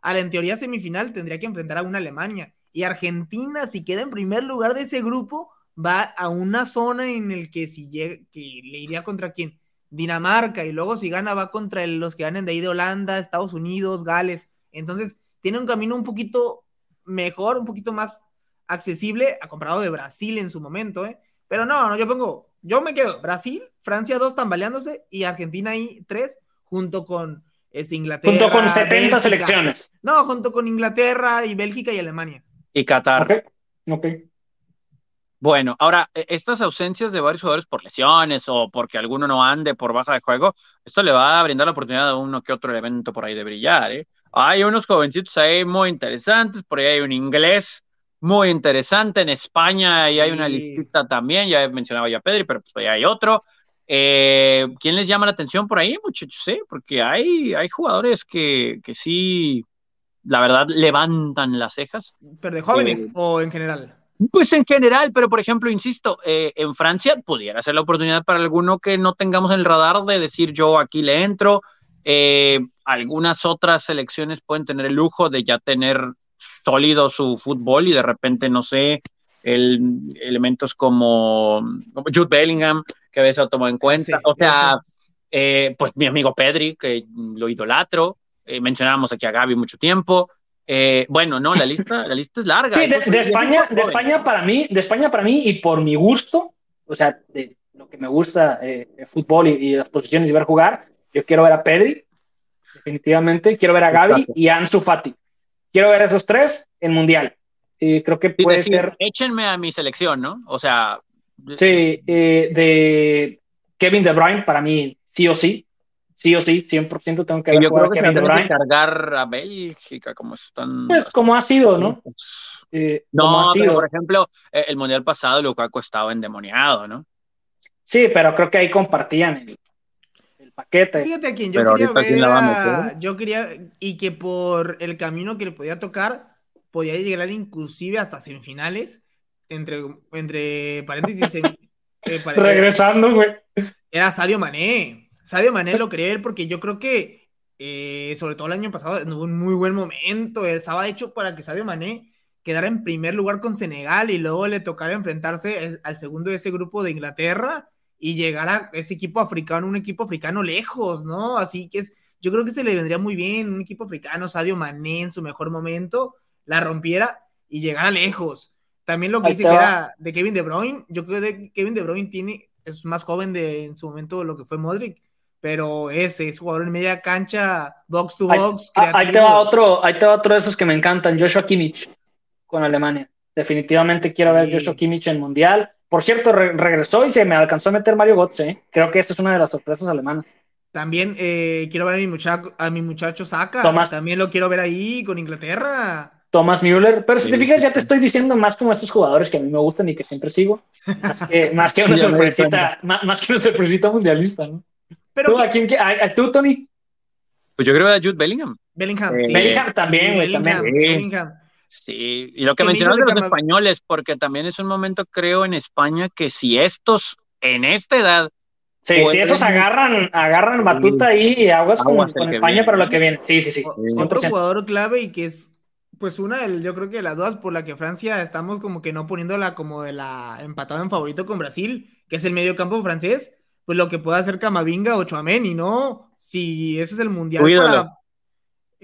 a, la, en teoría semifinal, tendría que enfrentar a una Alemania. Y Argentina, si queda en primer lugar de ese grupo, va a una zona en el que si llega, que le iría contra quién? Dinamarca, y luego si gana va contra los que ganen de ahí de Holanda, Estados Unidos, Gales. Entonces, tiene un camino un poquito mejor, un poquito más accesible a comparado de Brasil en su momento, ¿eh? Pero no, no, yo pongo, yo me quedo Brasil, Francia dos tambaleándose y Argentina ahí tres, junto con este, Inglaterra. Junto con 70 selecciones. No, junto con Inglaterra y Bélgica y Alemania. Y Qatar. Ok, Bueno, ahora, e, estas ausencias de varios jugadores por lesiones o porque alguno no ande por baja de juego, esto le va a brindar la oportunidad a uno que otro evento por ahí de brillar. ¿eh? Hay unos jovencitos ahí muy interesantes, por ahí hay un inglés muy interesante. En España y hay una listita también, ya he mencionado ya Pedri, pero pues ahí hay otro. Eh, ¿Quién les llama la atención por ahí, muchachos? Eh? Porque hay, hay jugadores que, que sí, la verdad, levantan las cejas. ¿Pero de jóvenes eh, o en general? Pues en general, pero por ejemplo, insisto, eh, en Francia pudiera ser la oportunidad para alguno que no tengamos en el radar de decir yo aquí le entro. algunas otras selecciones pueden tener el lujo de ya tener sólido su fútbol y de repente, no sé, el, elementos como, Jude Bellingham, que a veces lo tomado en cuenta. o sea, eh, pues mi amigo Pedri, que lo idolatro. Eh, mencionábamos aquí a Gaby mucho tiempo. Eh, bueno, no, la lista, la lista es larga. Sí, de, España, de España para mí, de España para mí y por mi gusto, o sea, de lo que me gusta el fútbol y, las posiciones y ver jugar, yo quiero ver a Pedri, definitivamente, quiero ver a Gaby y a Ansu Fati. Quiero ver esos tres en Mundial. Y creo que puede ser. Échenme a mi selección, ¿no? O sea. Sí, eh, de Kevin De Bruyne, para mí, sí o sí. Sí o sí, 100% tengo que ver yo creo que Kevin Bruyne. cargar a Bélgica, como están. Pues como ha sido, ¿no? Eh, no, ha sido. por ejemplo, eh, el mundial pasado Lukaku estaba endemoniado, ¿no? Sí, pero creo que ahí compartían el, paquete. Fíjate a quién yo quería ver. yo quería, y que por el camino que le podía tocar, podía llegar inclusive hasta semifinales. Entre, entre paréntesis. Eh, [laughs] Regresando, güey. Era Sadio Mané. Sadio Mané lo quería ver porque yo creo que, eh, sobre todo el año pasado, tuvo un muy buen momento. Estaba hecho para que Sadio Mané quedara en primer lugar con Senegal y luego le tocara enfrentarse al segundo de ese grupo de Inglaterra y llegar a ese equipo africano, un equipo africano lejos, ¿no? Así que es, yo creo que se le vendría muy bien un equipo africano, Sadio Mané en su mejor momento, la rompiera y llegara lejos. También lo que dice que era de Kevin De Bruyne, yo creo que Kevin De Bruyne tiene, es más joven de en su momento lo que fue Modric, pero ese es jugador en media cancha, box to box. Ahí, te va otro, ahí te va otro de esos que me encantan, Joshua Kimmich con Alemania. Definitivamente quiero ver Joshua Kimmich en Mundial por cierto, regresó y se me alcanzó a meter Mario Götze. ¿eh? Creo que esta es una de las sorpresas alemanas. También eh, quiero ver a mi muchacho, a mi muchacho Saka. También lo quiero ver ahí con Inglaterra. Thomas Müller. Pero si te fijas, ya te estoy diciendo más como estos jugadores que a mí me gustan y que siempre sigo. Más que, [laughs] una sorpresita, más, que una sorpresita mundialista, ¿no? Pero ¿Tú, a quién, a, ¿Tú, Tony? Pues yo creo que a Jude Bellingham. Bellingham, eh, sí. Bellingham también, güey, también. Bellingham. Sí, y lo que mencionas de los españoles, porque también es un momento, creo, en España que si estos, en esta edad, Sí, si esos agarran, agarran batuta ahí y aguas, con, España para lo que viene. Sí, sí, sí. Otro jugador clave y que es, pues una, yo creo que las dudas por la que Francia estamos como que no poniéndola como de la empatada en favorito con Brasil, que es el medio campo francés, pues lo que puede hacer Camavinga o Chouameni, ¿no? Si ese es el mundial para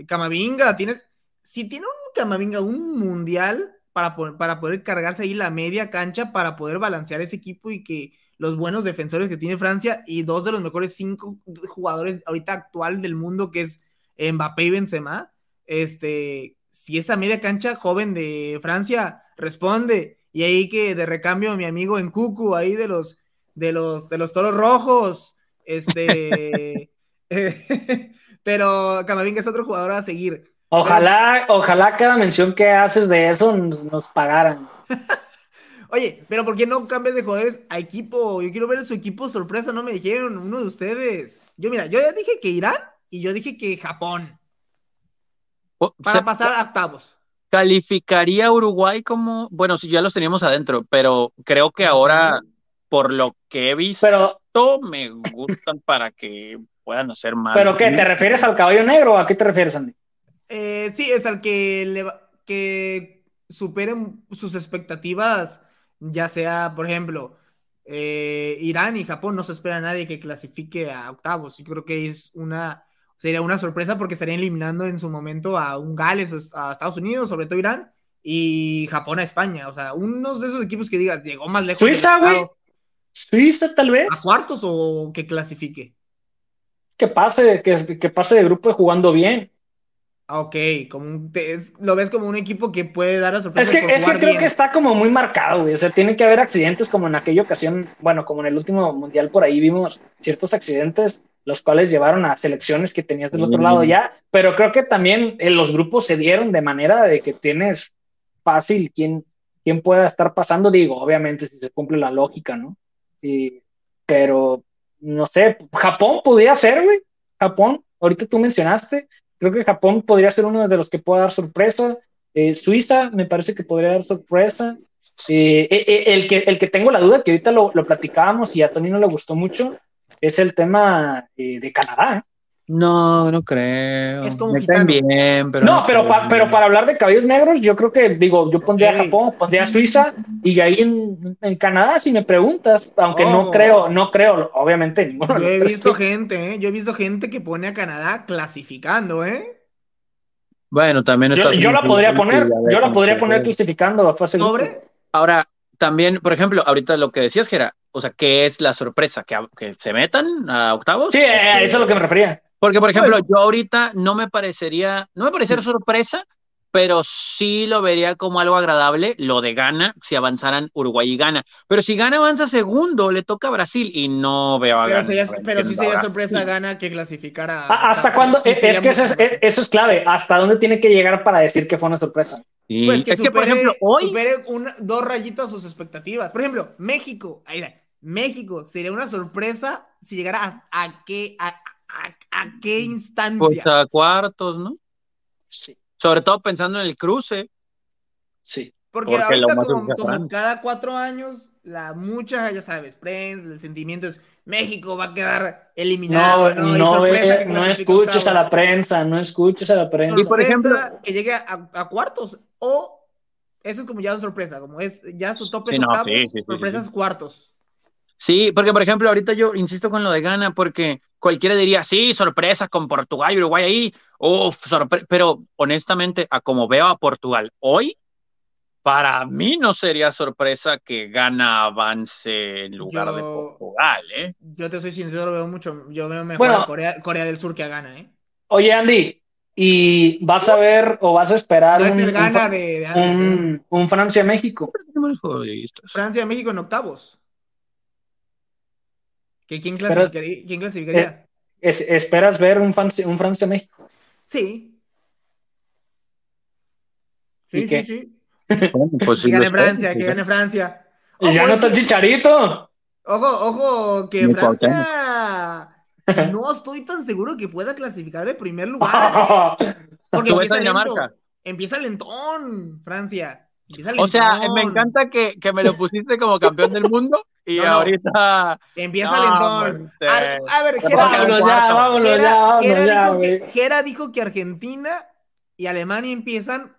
Camavinga, tienes, si tiene un Camavinga un mundial para, para poder cargarse ahí la media cancha para poder balancear ese equipo y que los buenos defensores que tiene Francia y dos de los mejores cinco jugadores ahorita actual del mundo, que es Mbappé y Benzema. Este, si esa media cancha joven de Francia responde, y ahí que de recambio mi amigo en Cucu, ahí de los, de los, de los toros rojos, este, [laughs] [laughs] pero Camavinga es otro jugador a seguir. Ojalá, ojalá cada mención que haces de eso nos, nos pagaran. [laughs] Oye, pero ¿por qué no cambias de jugadores a equipo? Yo quiero ver su equipo sorpresa, no me dijeron uno de ustedes. Yo, mira, yo ya dije que Irán y yo dije que Japón. para pasar a octavos. Calificaría Uruguay como, bueno, si ya los teníamos adentro, pero creo que ahora, por lo que he visto, pero, me gustan para que puedan hacer más. ¿Pero qué? ¿Te refieres al caballo negro o a qué te refieres, Andy? Eh, sí, es al que, le, que superen sus expectativas ya sea, por ejemplo, eh, Irán y Japón, no se espera a nadie que clasifique a octavos. Yo creo que es una, sería una sorpresa porque estarían eliminando en su momento a un Gales, a Estados Unidos, sobre todo Irán, y Japón a España. O sea, unos de esos equipos que digas, llegó más lejos. Suiza, güey. Suiza, tal vez. ¿A cuartos o que clasifique? Que pase, que, que pase de grupo jugando bien. Ah, ok, como lo ves como un equipo que puede dar a sorpresa. Es que, es que creo que está como muy marcado, güey. O sea, tiene que haber accidentes como en aquella ocasión, bueno, como en el último mundial por ahí vimos ciertos accidentes, los cuales llevaron a selecciones que tenías del otro lado ya. Pero creo que también en los grupos se dieron de manera de que tienes fácil quién, quién pueda estar pasando. Digo, obviamente, si se cumple la lógica, ¿no? Pero no sé, Japón podría ser, güey. Japón, ahorita tú mencionaste, Creo que Japón podría ser uno de los que pueda dar sorpresa. Eh, Suiza me parece que podría dar sorpresa. Eh, eh, el, que, el que tengo la duda, que ahorita lo, lo platicábamos y a Tony no le gustó mucho, es el tema de Canadá. No, no creo. Es como Bien, pero no, pero, pero para hablar de cabellos negros, yo creo que, digo, yo pondría a Japón, pondría a Suiza y ahí en, Canadá, si me preguntas, aunque no oh. creo, no creo, obviamente ninguno. Yo he visto gente, ¿eh? Yo he visto gente que pone a Canadá clasificando, ¿eh? Bueno, también yo, yo la podría poner, yo la podría poner clasificando a fase ¿Sobre? Ahora, también, por ejemplo, ahorita lo que decías, que era, o sea, ¿qué es la sorpresa? ¿Que, que se metan a octavos? Sí, eso es a lo que me refería. Porque, por ejemplo, yo ahorita no me parecería, no me parecería sorpresa, pero sí lo vería como algo agradable lo de Gana, si avanzaran Uruguay y Gana. Pero si Gana avanza segundo, le toca a Brasil y no veo a Pero, pero sí sería sorpresa Gana que clasificara. ¿Hasta cuándo? Es, que eso es, clave. ¿Hasta dónde tiene que llegar para decir que fue una sorpresa? Pues que es que, por ejemplo, hoy. Supere dos rayitos sus expectativas. Por ejemplo, México. Ahí, México sería una sorpresa si llegara a, a, que, a, ¿A, qué instancia? Pues a cuartos, ¿no? Sí. Sobre todo pensando en el cruce. Sí. Porque, ahorita como, cada cuatro años, la mucha, ya sabes, prensa, el sentimiento es México va a quedar eliminado. No, no, no, escuches a la prensa, no escuches a la prensa. Y por ejemplo, que llegue a, cuartos o eso es como ya una sorpresa, como es ya su tope sí, sorpresas cuartos. Sí, porque por ejemplo, ahorita yo insisto con lo de Gana, porque cualquiera diría, sí, sorpresa con Portugal y Uruguay ahí, uff, pero honestamente, a como veo a Portugal hoy, para mí no sería sorpresa que Gana avance en lugar de Portugal, ¿eh? Yo te soy sincero, veo mucho, yo veo mejor a Corea, del Sur que a Gana, ¿eh? Oye, Andy, ¿y vas a ver o vas a esperar un, de, ¿eh? un Francia-México? Francia-México en octavos. ¿Quién clasificaría? ¿Quién clasificaría? ¿esperas ver un, un Francia-México? Sí. Sí, sí, sí. pues [laughs] que gane Francia, que gane Francia. y ya no está Chicharito. Ojo, ojo, que Francia [laughs] no estoy tan seguro que pueda clasificar de primer [laughs] lugar. Porque empieza, lento, empieza lentón, Francia. O sea, me encanta que, que, me lo pusiste como campeón del mundo [laughs] y ahorita. Empieza lentón. A, ver, Gera, vámonos ya, vámonos ya, dijo que, Gera dijo que Argentina y Alemania empiezan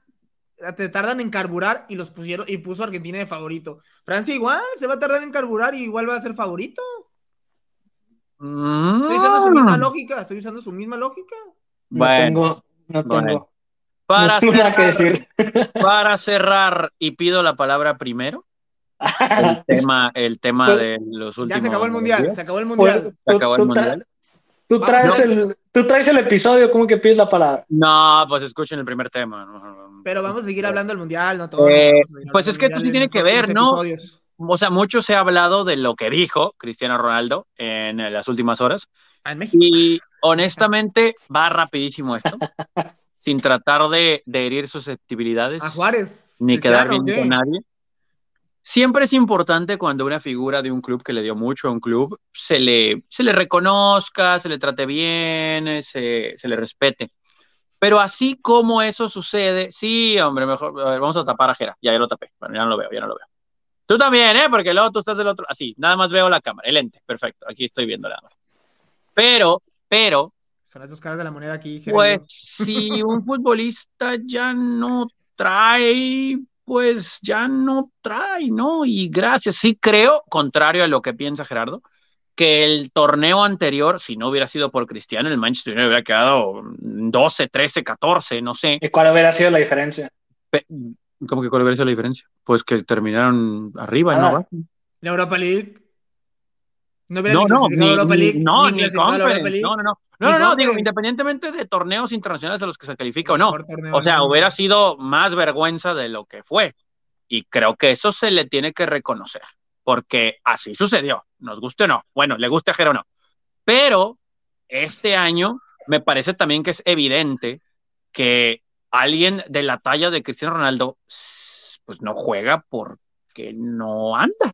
te tardan en carburar y los pusieron y puso Argentina de favorito. Francia igual se va a tardar en carburar y igual va a ser favorito. Estoy usando su misma mm. lógica, estoy usando su misma lógica. No tengo, no tengo. Para, cerrar, que decir. para cerrar, y pido la palabra primero. El [laughs] tema, el tema pues, de los últimos. Ya se acabó el mundial, se acabó el mundial. se acabó el mundial. Tú traes, el, tú traes el episodio, ¿cómo que pides la palabra? No, pues escuchen el primer tema. Pero vamos a seguir hablando del mundial, no todo. Eh, pues es que esto sí tiene que ver, ¿no? O sea, mucho se ha hablado de lo que dijo Cristiano Ronaldo en las últimas horas. Ah, en México. Y honestamente va rapidísimo esto, [laughs] sin tratar de, de, herir susceptibilidades. A Juárez. Ni quedar bien con nadie. Siempre es importante cuando una figura de un club que le dio mucho a un club se le, se le reconozca, se le trate bien, se, se le respete. Pero así como eso sucede, sí, hombre, mejor, vamos a tapar a Jera. Ya, ya lo tapé. Bueno, ya no lo veo, ya no lo veo. Tú también, ¿eh? Porque luego tú estás del otro. Así, nada más veo la cámara, el lente. Perfecto, aquí estoy viendo la cámara. Pero, pero. Son las dos caras de la moneda aquí. Pues si un futbolista ya no trae pues ya no trae, ¿no? Y gracias, sí creo, contrario a lo que piensa Gerardo, que el torneo anterior, si no hubiera sido por Cristiano, el Manchester United hubiera quedado 12, 13, 14, no sé. ¿Y cuál hubiera sido la diferencia? ¿Cómo que cuál hubiera sido la diferencia? Pues que terminaron arriba, ¿no? Ah. La Europa League. No, no, no, ni, Europa League, no, ni, no, no, no. No, no, digo, independientemente de torneos internacionales a los que se califica o no. O sea, hubiera sido más vergüenza de lo que fue. Y creo que eso se le tiene que reconocer, porque así sucedió, nos guste o no. Bueno, le guste a Jero o no. Pero este año me parece también que es evidente que alguien de la talla de Cristiano Ronaldo, pues no juega porque no anda.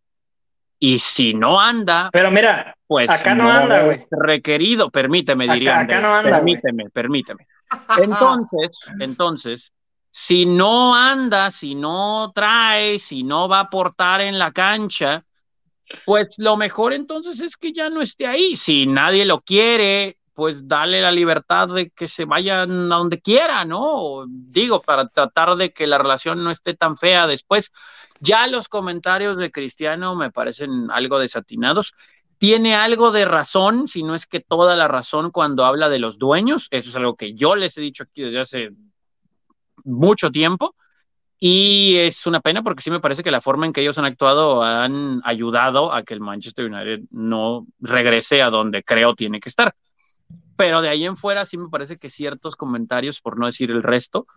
Y si no anda, pero mira, pues acá no, anda, güey. Requerido, permíteme, diría. Acá, no anda, permíteme, permíteme. Entonces, entonces, si no anda, si no trae, si no va a aportar en la cancha, pues lo mejor entonces es que ya no esté ahí. Si nadie lo quiere, pues dale la libertad de que se vayan a donde quiera, ¿no? Digo, para tratar de que la relación no esté tan fea después. Ya los comentarios de Cristiano me parecen algo desatinados. Tiene algo de razón, si no es que toda la razón cuando habla de los dueños. Eso es algo que yo les he dicho aquí desde hace mucho tiempo. Y es una pena porque sí me parece que la forma en que ellos han actuado han ayudado a que el Manchester United no regrese a donde creo tiene que estar. Pero de ahí en fuera sí me parece que ciertos comentarios, por no decir el resto,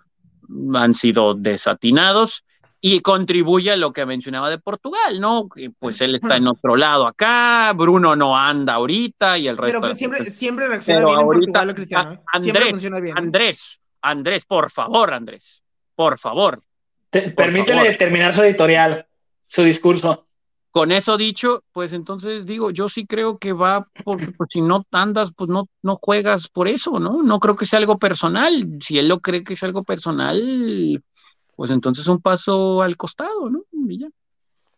han sido desatinados y contribuye a lo que mencionaba de Portugal, ¿no? Pues él está en otro lado acá, Bruno no anda ahorita y el resto. Pero que siempre, siempre reacciona bien en Portugal, Cristiano. ¿eh? Andrés, ¿eh? Andrés, Andrés, por favor, Andrés, por favor. permítele terminar su editorial, su discurso. Con eso dicho, pues entonces digo, yo sí creo que va, porque pues, si no andas, pues no, no juegas por eso, ¿no? No creo que sea algo personal. Si él lo cree que es algo personal, pues entonces un paso al costado, ¿no?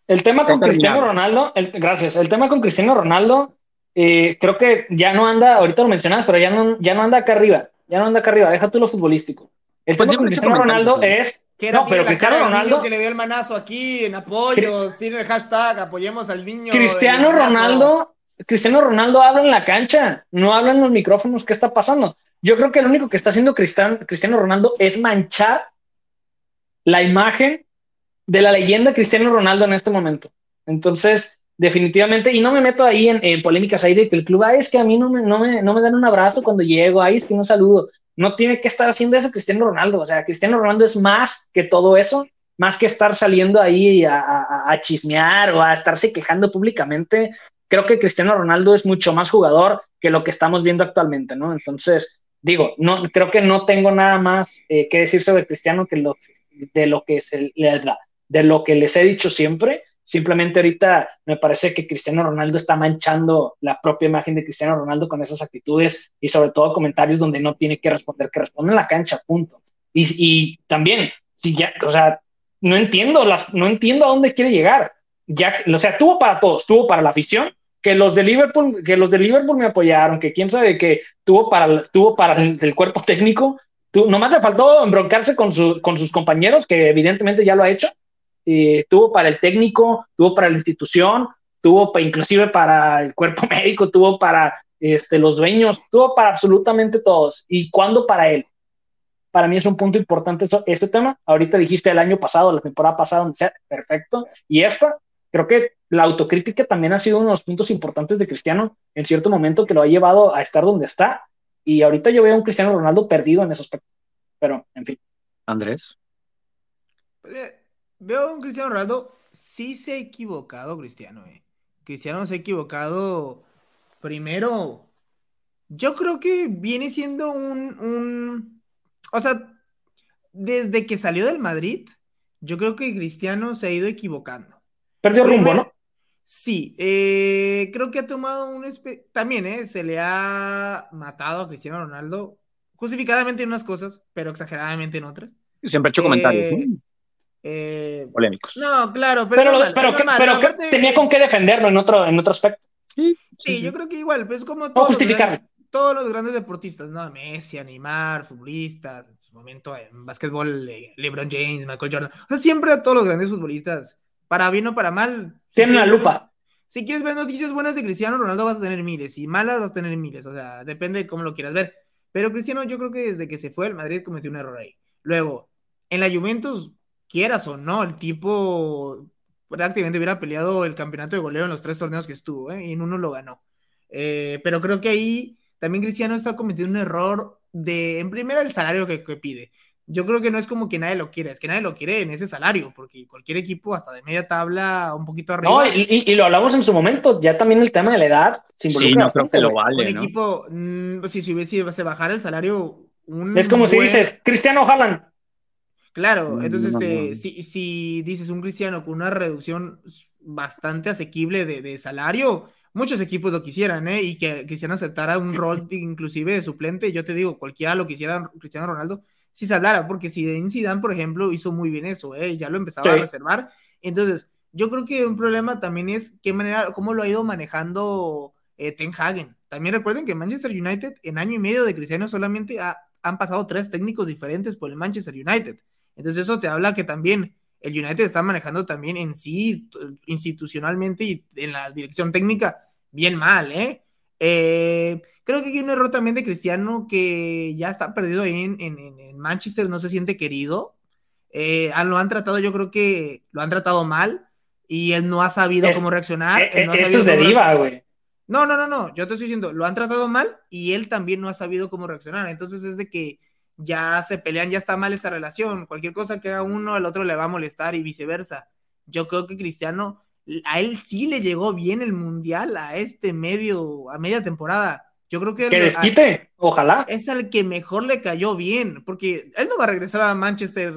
El tema con Cristiano Ronaldo, gracias, el tema con Cristiano Ronaldo, eh, creo que ya no anda, ahorita lo mencionas, pero ya no, ya no anda acá arriba, ya no anda acá arriba, deja tú lo futbolístico. El pues tema con Cristiano Ronaldo es... no, pero Cristiano Ronaldo... Que le dio el manazo aquí en apoyos, tiene el hashtag, apoyemos al niño. Cristiano Ronaldo, Cristiano Ronaldo habla en la cancha, no habla en los micrófonos, ¿qué está pasando? Yo creo que lo único que está haciendo Cristiano, Cristiano Ronaldo es manchar la imagen de la leyenda Cristiano Ronaldo en este momento. Entonces, definitivamente, y no me meto ahí en, polémicas ahí de que el club, ay, es que a mí no me, no, me, no me dan un abrazo cuando llego, ay, es que no saludo. No tiene que estar haciendo eso Cristiano Ronaldo. O sea, Cristiano Ronaldo es más que todo eso, más que estar saliendo ahí a, chismear o a estarse quejando públicamente. creo que Cristiano Ronaldo es mucho más jugador que lo que estamos viendo actualmente, ¿no? Entonces, digo, no, creo que no tengo nada más eh, que decir sobre Cristiano que de lo que les he dicho siempre. Simplemente ahorita me parece que Cristiano Ronaldo está manchando la propia imagen de Cristiano Ronaldo con esas actitudes y sobre todo comentarios donde no tiene que responder, que responde en la cancha, punto. Y, y también, si ya, o sea, no entiendo, las, no entiendo a dónde quiere llegar. Ya, o sea, tuvo para todos, tuvo para la afición, que los de Liverpool, que los de Liverpool me apoyaron, que quién sabe que tuvo para, tuvo para el, cuerpo técnico, tu, nomás le faltó embroncarse con, su, con sus compañeros, que evidentemente ya lo ha hecho, tuvo para el técnico, tuvo para la institución, tuvo inclusive para el cuerpo [laughs] médico, tuvo para este, los dueños, tuvo para absolutamente todos. ¿Y cuándo para él? Para mí es un punto importante eso, este tema. Ahorita dijiste el año pasado, la temporada pasada, donde sea, perfecto. Y esta, creo que la autocrítica también ha sido uno de los puntos importantes de Cristiano en cierto momento que lo ha llevado a estar donde está. Y ahorita yo veo a un Cristiano Ronaldo perdido en ese aspecto. Pero, en fin. Andrés. Eh, veo a un Cristiano Ronaldo, sí se ha equivocado Cristiano, eh. Cristiano se ha equivocado primero. Yo creo que viene siendo un, un, o sea, desde que salió del Madrid, yo creo que Cristiano se ha ido equivocando. Perdió rumbo, ¿no? Sí, eh, creo que ha tomado un... También, ¿eh? Se le ha matado a Cristiano Ronaldo, justificadamente en unas cosas, pero exageradamente en otras. Siempre ha hecho comentarios. Eh, eh, polémicos. No, claro, pero, pero, tenía con qué defenderlo en otro, en otro aspecto. Sí, sí, yo creo que igual, pues como todos, los grandes, todos los grandes deportistas, ¿no? Messi, Neymar, futbolistas, en su momento en básquetbol, LeBron James, Michael Jordan. O sea, siempre a todos los grandes futbolistas, para bien o para mal. Tienen la lupa. Si quieres ver noticias buenas de Cristiano Ronaldo vas a tener miles y malas vas a tener miles, o sea, depende de cómo lo quieras ver. Pero Cristiano yo creo que desde que se fue al Madrid cometió un error ahí. Luego, en la Juventus quieras o no, el tipo prácticamente hubiera peleado el campeonato de goleo en los tres torneos que estuvo, ¿eh? y en uno lo ganó. Eh, pero creo que ahí también Cristiano está cometiendo un error de, en primera, el salario que, pide. Yo creo que no es como que nadie lo quiera, es que nadie lo quiere en ese salario, porque cualquier equipo, hasta de media tabla, un poquito arriba. No, y, lo hablamos en su momento, ya también el tema de la edad Sí, no creo que lo vale. Un equipo, mm, si, si, si, se bajara el salario. es como si dices, Cristiano Haaland, Claro, entonces este, si, si, dices un cristiano con una reducción bastante asequible de, salario, muchos equipos lo quisieran, ¿eh? Y que quisieran aceptar un rol [laughs] inclusive de suplente, yo te digo, cualquiera lo quisiera Cristiano Ronaldo, si se hablara, porque si Zidane, por ejemplo, hizo muy bien eso, ¿eh? Ya lo empezaba a reservar. Entonces, yo creo que un problema también es qué manera, cómo lo ha ido manejando eh, Ten Hagen. También recuerden que Manchester United en año y medio de Cristiano solamente han pasado tres técnicos diferentes por el Manchester United. Entonces eso te habla que también el United está manejando también en sí, institucionalmente y en la dirección técnica, bien mal, ¿eh? eh creo que hay un error también de Cristiano que ya está perdido ahí en, Manchester, no se siente querido. Eh, lo han tratado, yo creo que lo han tratado mal y él no ha sabido cómo reaccionar. Eh, no eso es de diva, güey. No, no, no, no, yo te estoy diciendo, lo han tratado mal y él también no ha sabido cómo reaccionar. Entonces es de que ya se pelean, ya está mal esa relación. Cualquier cosa que haga uno, al otro le va a molestar y viceversa. Yo creo que Cristiano, a él sí le llegó bien el mundial a este medio, a media temporada. Yo creo que. Que desquite, ojalá. Es al que mejor le cayó bien, porque él no va a regresar a Manchester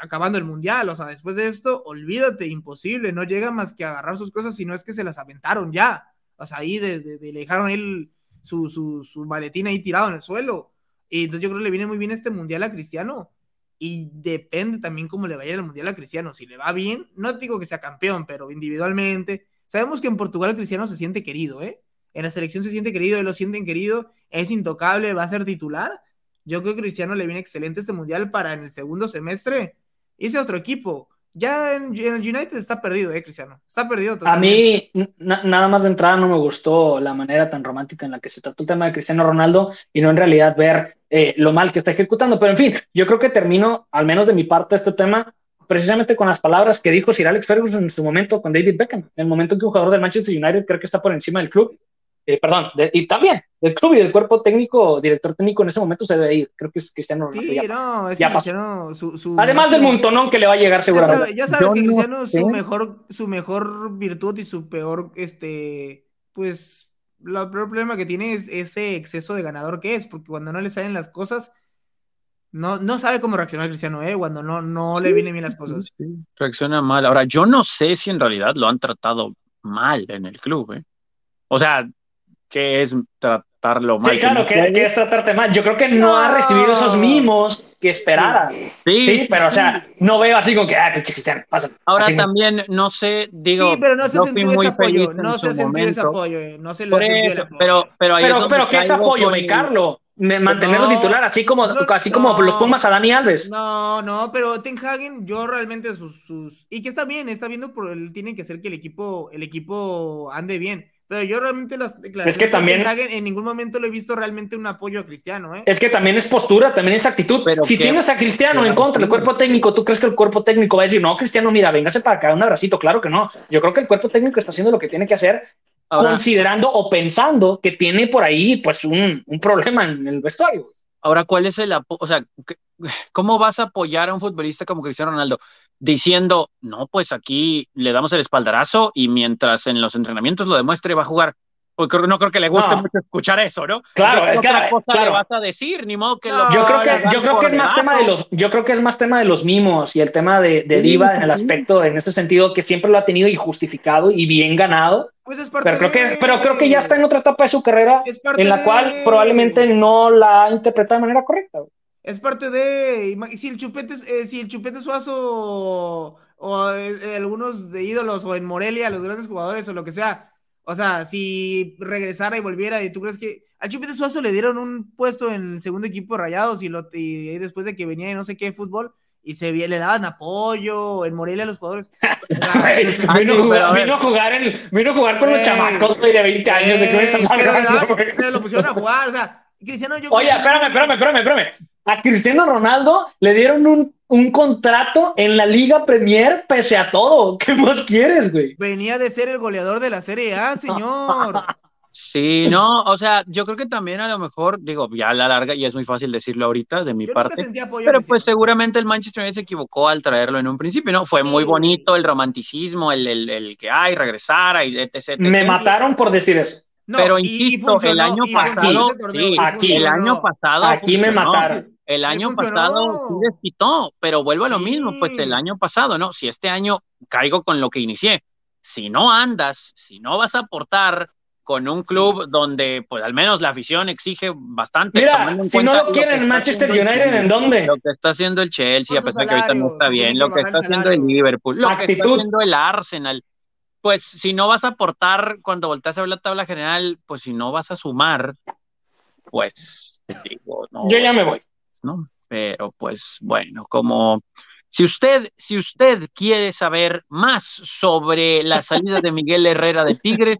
acabando el mundial. O sea, después de esto, olvídate, imposible. No llega más que a agarrar sus cosas, sino es que se las aventaron ya. O sea, ahí de, le dejaron él su, su, su maletín ahí tirado en el suelo. Y entonces yo creo que le viene muy bien este mundial a Cristiano. Y depende también cómo le vaya el mundial a Cristiano. Si le va bien, no digo que sea campeón, pero individualmente. Sabemos que en Portugal Cristiano se siente querido, ¿eh? En la selección se siente querido, lo sienten querido, es intocable, va a ser titular. Yo creo que Cristiano le viene excelente este mundial para en el segundo semestre ese otro equipo. Ya en, el United está perdido, ¿eh, Cristiano? Está perdido. A mí, nada más de entrada, no me gustó la manera tan romántica en la que se trató el tema de Cristiano Ronaldo y no en realidad ver eh, lo mal que está ejecutando. Pero en fin, yo creo que termino, al menos de mi parte, este tema precisamente con las palabras que dijo Sir Alex Ferguson en su momento con David Beckham, en el momento en que un jugador del Manchester United cree que está por encima del club eh, perdón, y también del club y del cuerpo técnico, director técnico en ese momento se debe ir. Creo que es Cristiano Ronaldo. Sí, no, es Cristiano, su, Además del montonón que le va a llegar seguramente. Ya sabes, que Cristiano su, mejor, su mejor virtud y su peor este, pues el problema que tiene es ese exceso de ganador que es, porque cuando no le salen las cosas, no, no sabe cómo reaccionar Cristiano, ¿eh? Cuando no, no le vienen bien las cosas. reacciona mal. Ahora, yo no sé si en realidad lo han tratado mal en el club, ¿eh? O sea, ¿qué es tratarlo mal? Sí, claro, que, es tratarte mal. Yo creo que no, ha recibido esos mimos que esperara. Sí, pero o sea, no veo así como que, ah, que Cristiano, pasa. Ahora también, no sé, digo. Sí, pero no se ha sentido ese apoyo. No se sentido ese apoyo. No se ha sentido el apoyo. Pero, pero, pero, pero ¿qué es apoyo, me Carlo? mantenerlo titular, así como, así como los Pumas a Dani Alves. No, no, pero Ten Hagen, yo realmente sus, sus, y que está bien, está viendo por el, tiene que ser que el equipo, el equipo ande bien. Pero yo realmente las es que también, en ningún momento le he visto realmente un apoyo a Cristiano, ¿eh? Es que también es postura, también es actitud. Pero si tienes a Cristiano en contra del cuerpo técnico, ¿tú crees que el cuerpo técnico va a decir, no, Cristiano, mira, véngase para acá, un abracito? Claro que no. Yo creo que el cuerpo técnico está haciendo lo que tiene que hacer considerando o pensando que tiene por ahí pues un, un, problema en el vestuario. Ahora, ¿cuál es el apoyo? O sea, ¿cómo vas a apoyar a un futbolista como Cristiano Ronaldo? Diciendo, no, pues aquí le damos el espaldarazo y mientras en los entrenamientos lo demuestre va a jugar. Porque no creo que le guste mucho escuchar eso, ¿no? Claro, claro, claro. vas a decir, ni modo que lo... Yo creo que, yo creo que es más tema de los, yo creo que es más tema de los mimos y el tema de, de Diva en el aspecto, en ese sentido, que siempre lo ha tenido y justificado y bien ganado. Pues es pero creo que, pero creo que ya está en otra etapa de su carrera en la cual probablemente no la ha interpretado de manera correcta. Es parte de, si el chupete, eh, si el chupete suazo o eh, algunos de ídolos o en Morelia, los grandes jugadores o lo que sea, o sea, si regresara y volviera, y tú crees que al Chupete Suazo le dieron un puesto en el segundo equipo de Rayados y, lo, y después de que venía de no sé qué fútbol y se le daban apoyo en Morelia a los jugadores. [laughs] vino, a jugar en, vino a jugar con los chamacos de 20 años. ¿De qué estás hablando? Pero, lo pusieron a jugar, o sea, Cristiano yo Oye, espérame, espérame, espérame, espérame. A Cristiano Ronaldo le dieron un un contrato en la Liga Premier pese a todo. [laughs] ¿Qué más quieres, güey? Venía de ser el goleador de la Serie A, [laughs] señor. Sí, no, o sea, yo creo que también a lo mejor, digo, ya a la larga, y es muy fácil decirlo ahorita de mi parte, pero pues seguramente el Manchester United se equivocó al traerlo en un principio, ¿no? Fue muy bonito el romanticismo, el, el, el que hay, regresara y etc, Me mataron por decir eso. pero insisto, el año pasado, sí, aquí, el año pasado, aquí me mataron. El año pasado sí desquitó, pero vuelvo a lo mismo, pues el año pasado, ¿no? Si este año caigo con lo que inicié, si no andas, si no vas a aportar con un club donde, pues al menos la afición exige bastante. Mira, si no lo quieren Manchester United, ¿en dónde? Lo que está haciendo el Chelsea, a pesar que ahorita no está bien, lo que está haciendo el Liverpool, lo que está haciendo el Arsenal. Pues si no vas a aportar cuando volteas a ver la tabla general, pues si no vas a sumar, pues digo, no. Yo ya me voy. ¿No? Pero pues bueno, como si usted, si usted quiere saber más sobre la salida de Miguel Herrera de Tigres,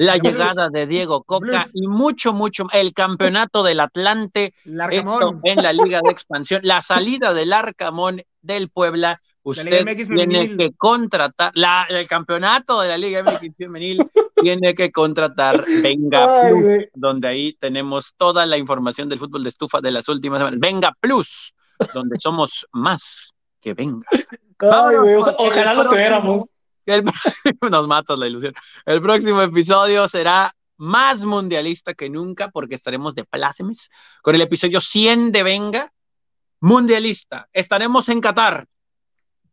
la llegada de Diego Coca y mucho, mucho, el campeonato del Atlante en la Liga de Expansión, la salida del Arcamón del Puebla, usted tiene que contratar, la, el campeonato de la Liga MX Femenil tiene que contratar Venga Plus, donde ahí tenemos toda la información del fútbol de estufa de las últimas semanas. Venga Plus, donde somos más que venga. ojalá lo tuviéramos. [laughs] nos matas la ilusión. El próximo episodio será más mundialista que nunca porque estaremos de plácemes con el episodio 100 de Venga mundialista. Estaremos en Qatar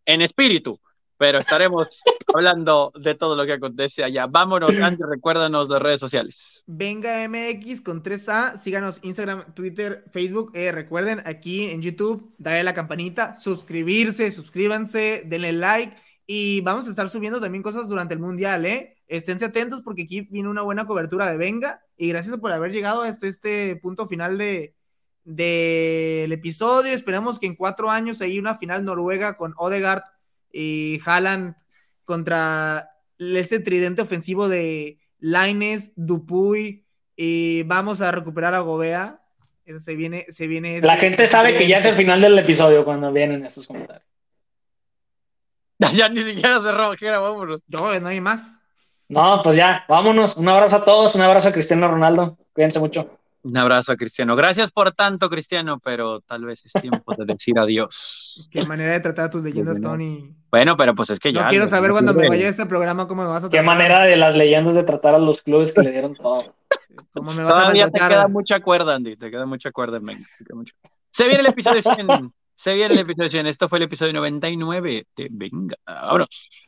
en espíritu, pero estaremos [laughs] hablando de todo lo que acontece allá. Vámonos, Andy, recuérdanos las redes sociales. Venga MX con 3A, síganos Instagram, Twitter, Facebook. Eh, recuerden aquí en YouTube, darle la campanita, suscribirse, suscríbanse, denle like y vamos a estar subiendo también cosas durante el Mundial, ¿eh? Esténse atentos porque aquí viene una buena cobertura de Venga y gracias por haber llegado hasta este punto final de, del episodio. Esperamos que en cuatro años hay una final Noruega con Odegaard y Haaland contra ese tridente ofensivo de Laines, Dupuy y vamos a recuperar a Gobea. Se viene, se viene. La gente sabe que ya es el final del episodio cuando vienen estos comentarios. [laughs] Ya ni siquiera cerró, vámonos. No, no hay más. No, pues ya, vámonos. Un abrazo a todos, un abrazo a Cristiano Ronaldo. Cuídense mucho. Un abrazo a Cristiano. Gracias por tanto, Cristiano, pero tal vez es tiempo de decir [laughs] adiós. Qué manera de tratar a tus leyendas, Tony. Bueno, pero pues es que ya. No quiero saber cuando me vaya a este programa cómo me vas a tratar. Qué manera de las leyendas de tratar a los clubes que le dieron todo. ¿Cómo me vas Todavía a te queda mucha cuerda, Andy. Te queda mucha cuerda en Se viene el episodio 100. Se viene el episodio 100. Esto fue el episodio 99 de Venga. Vámonos.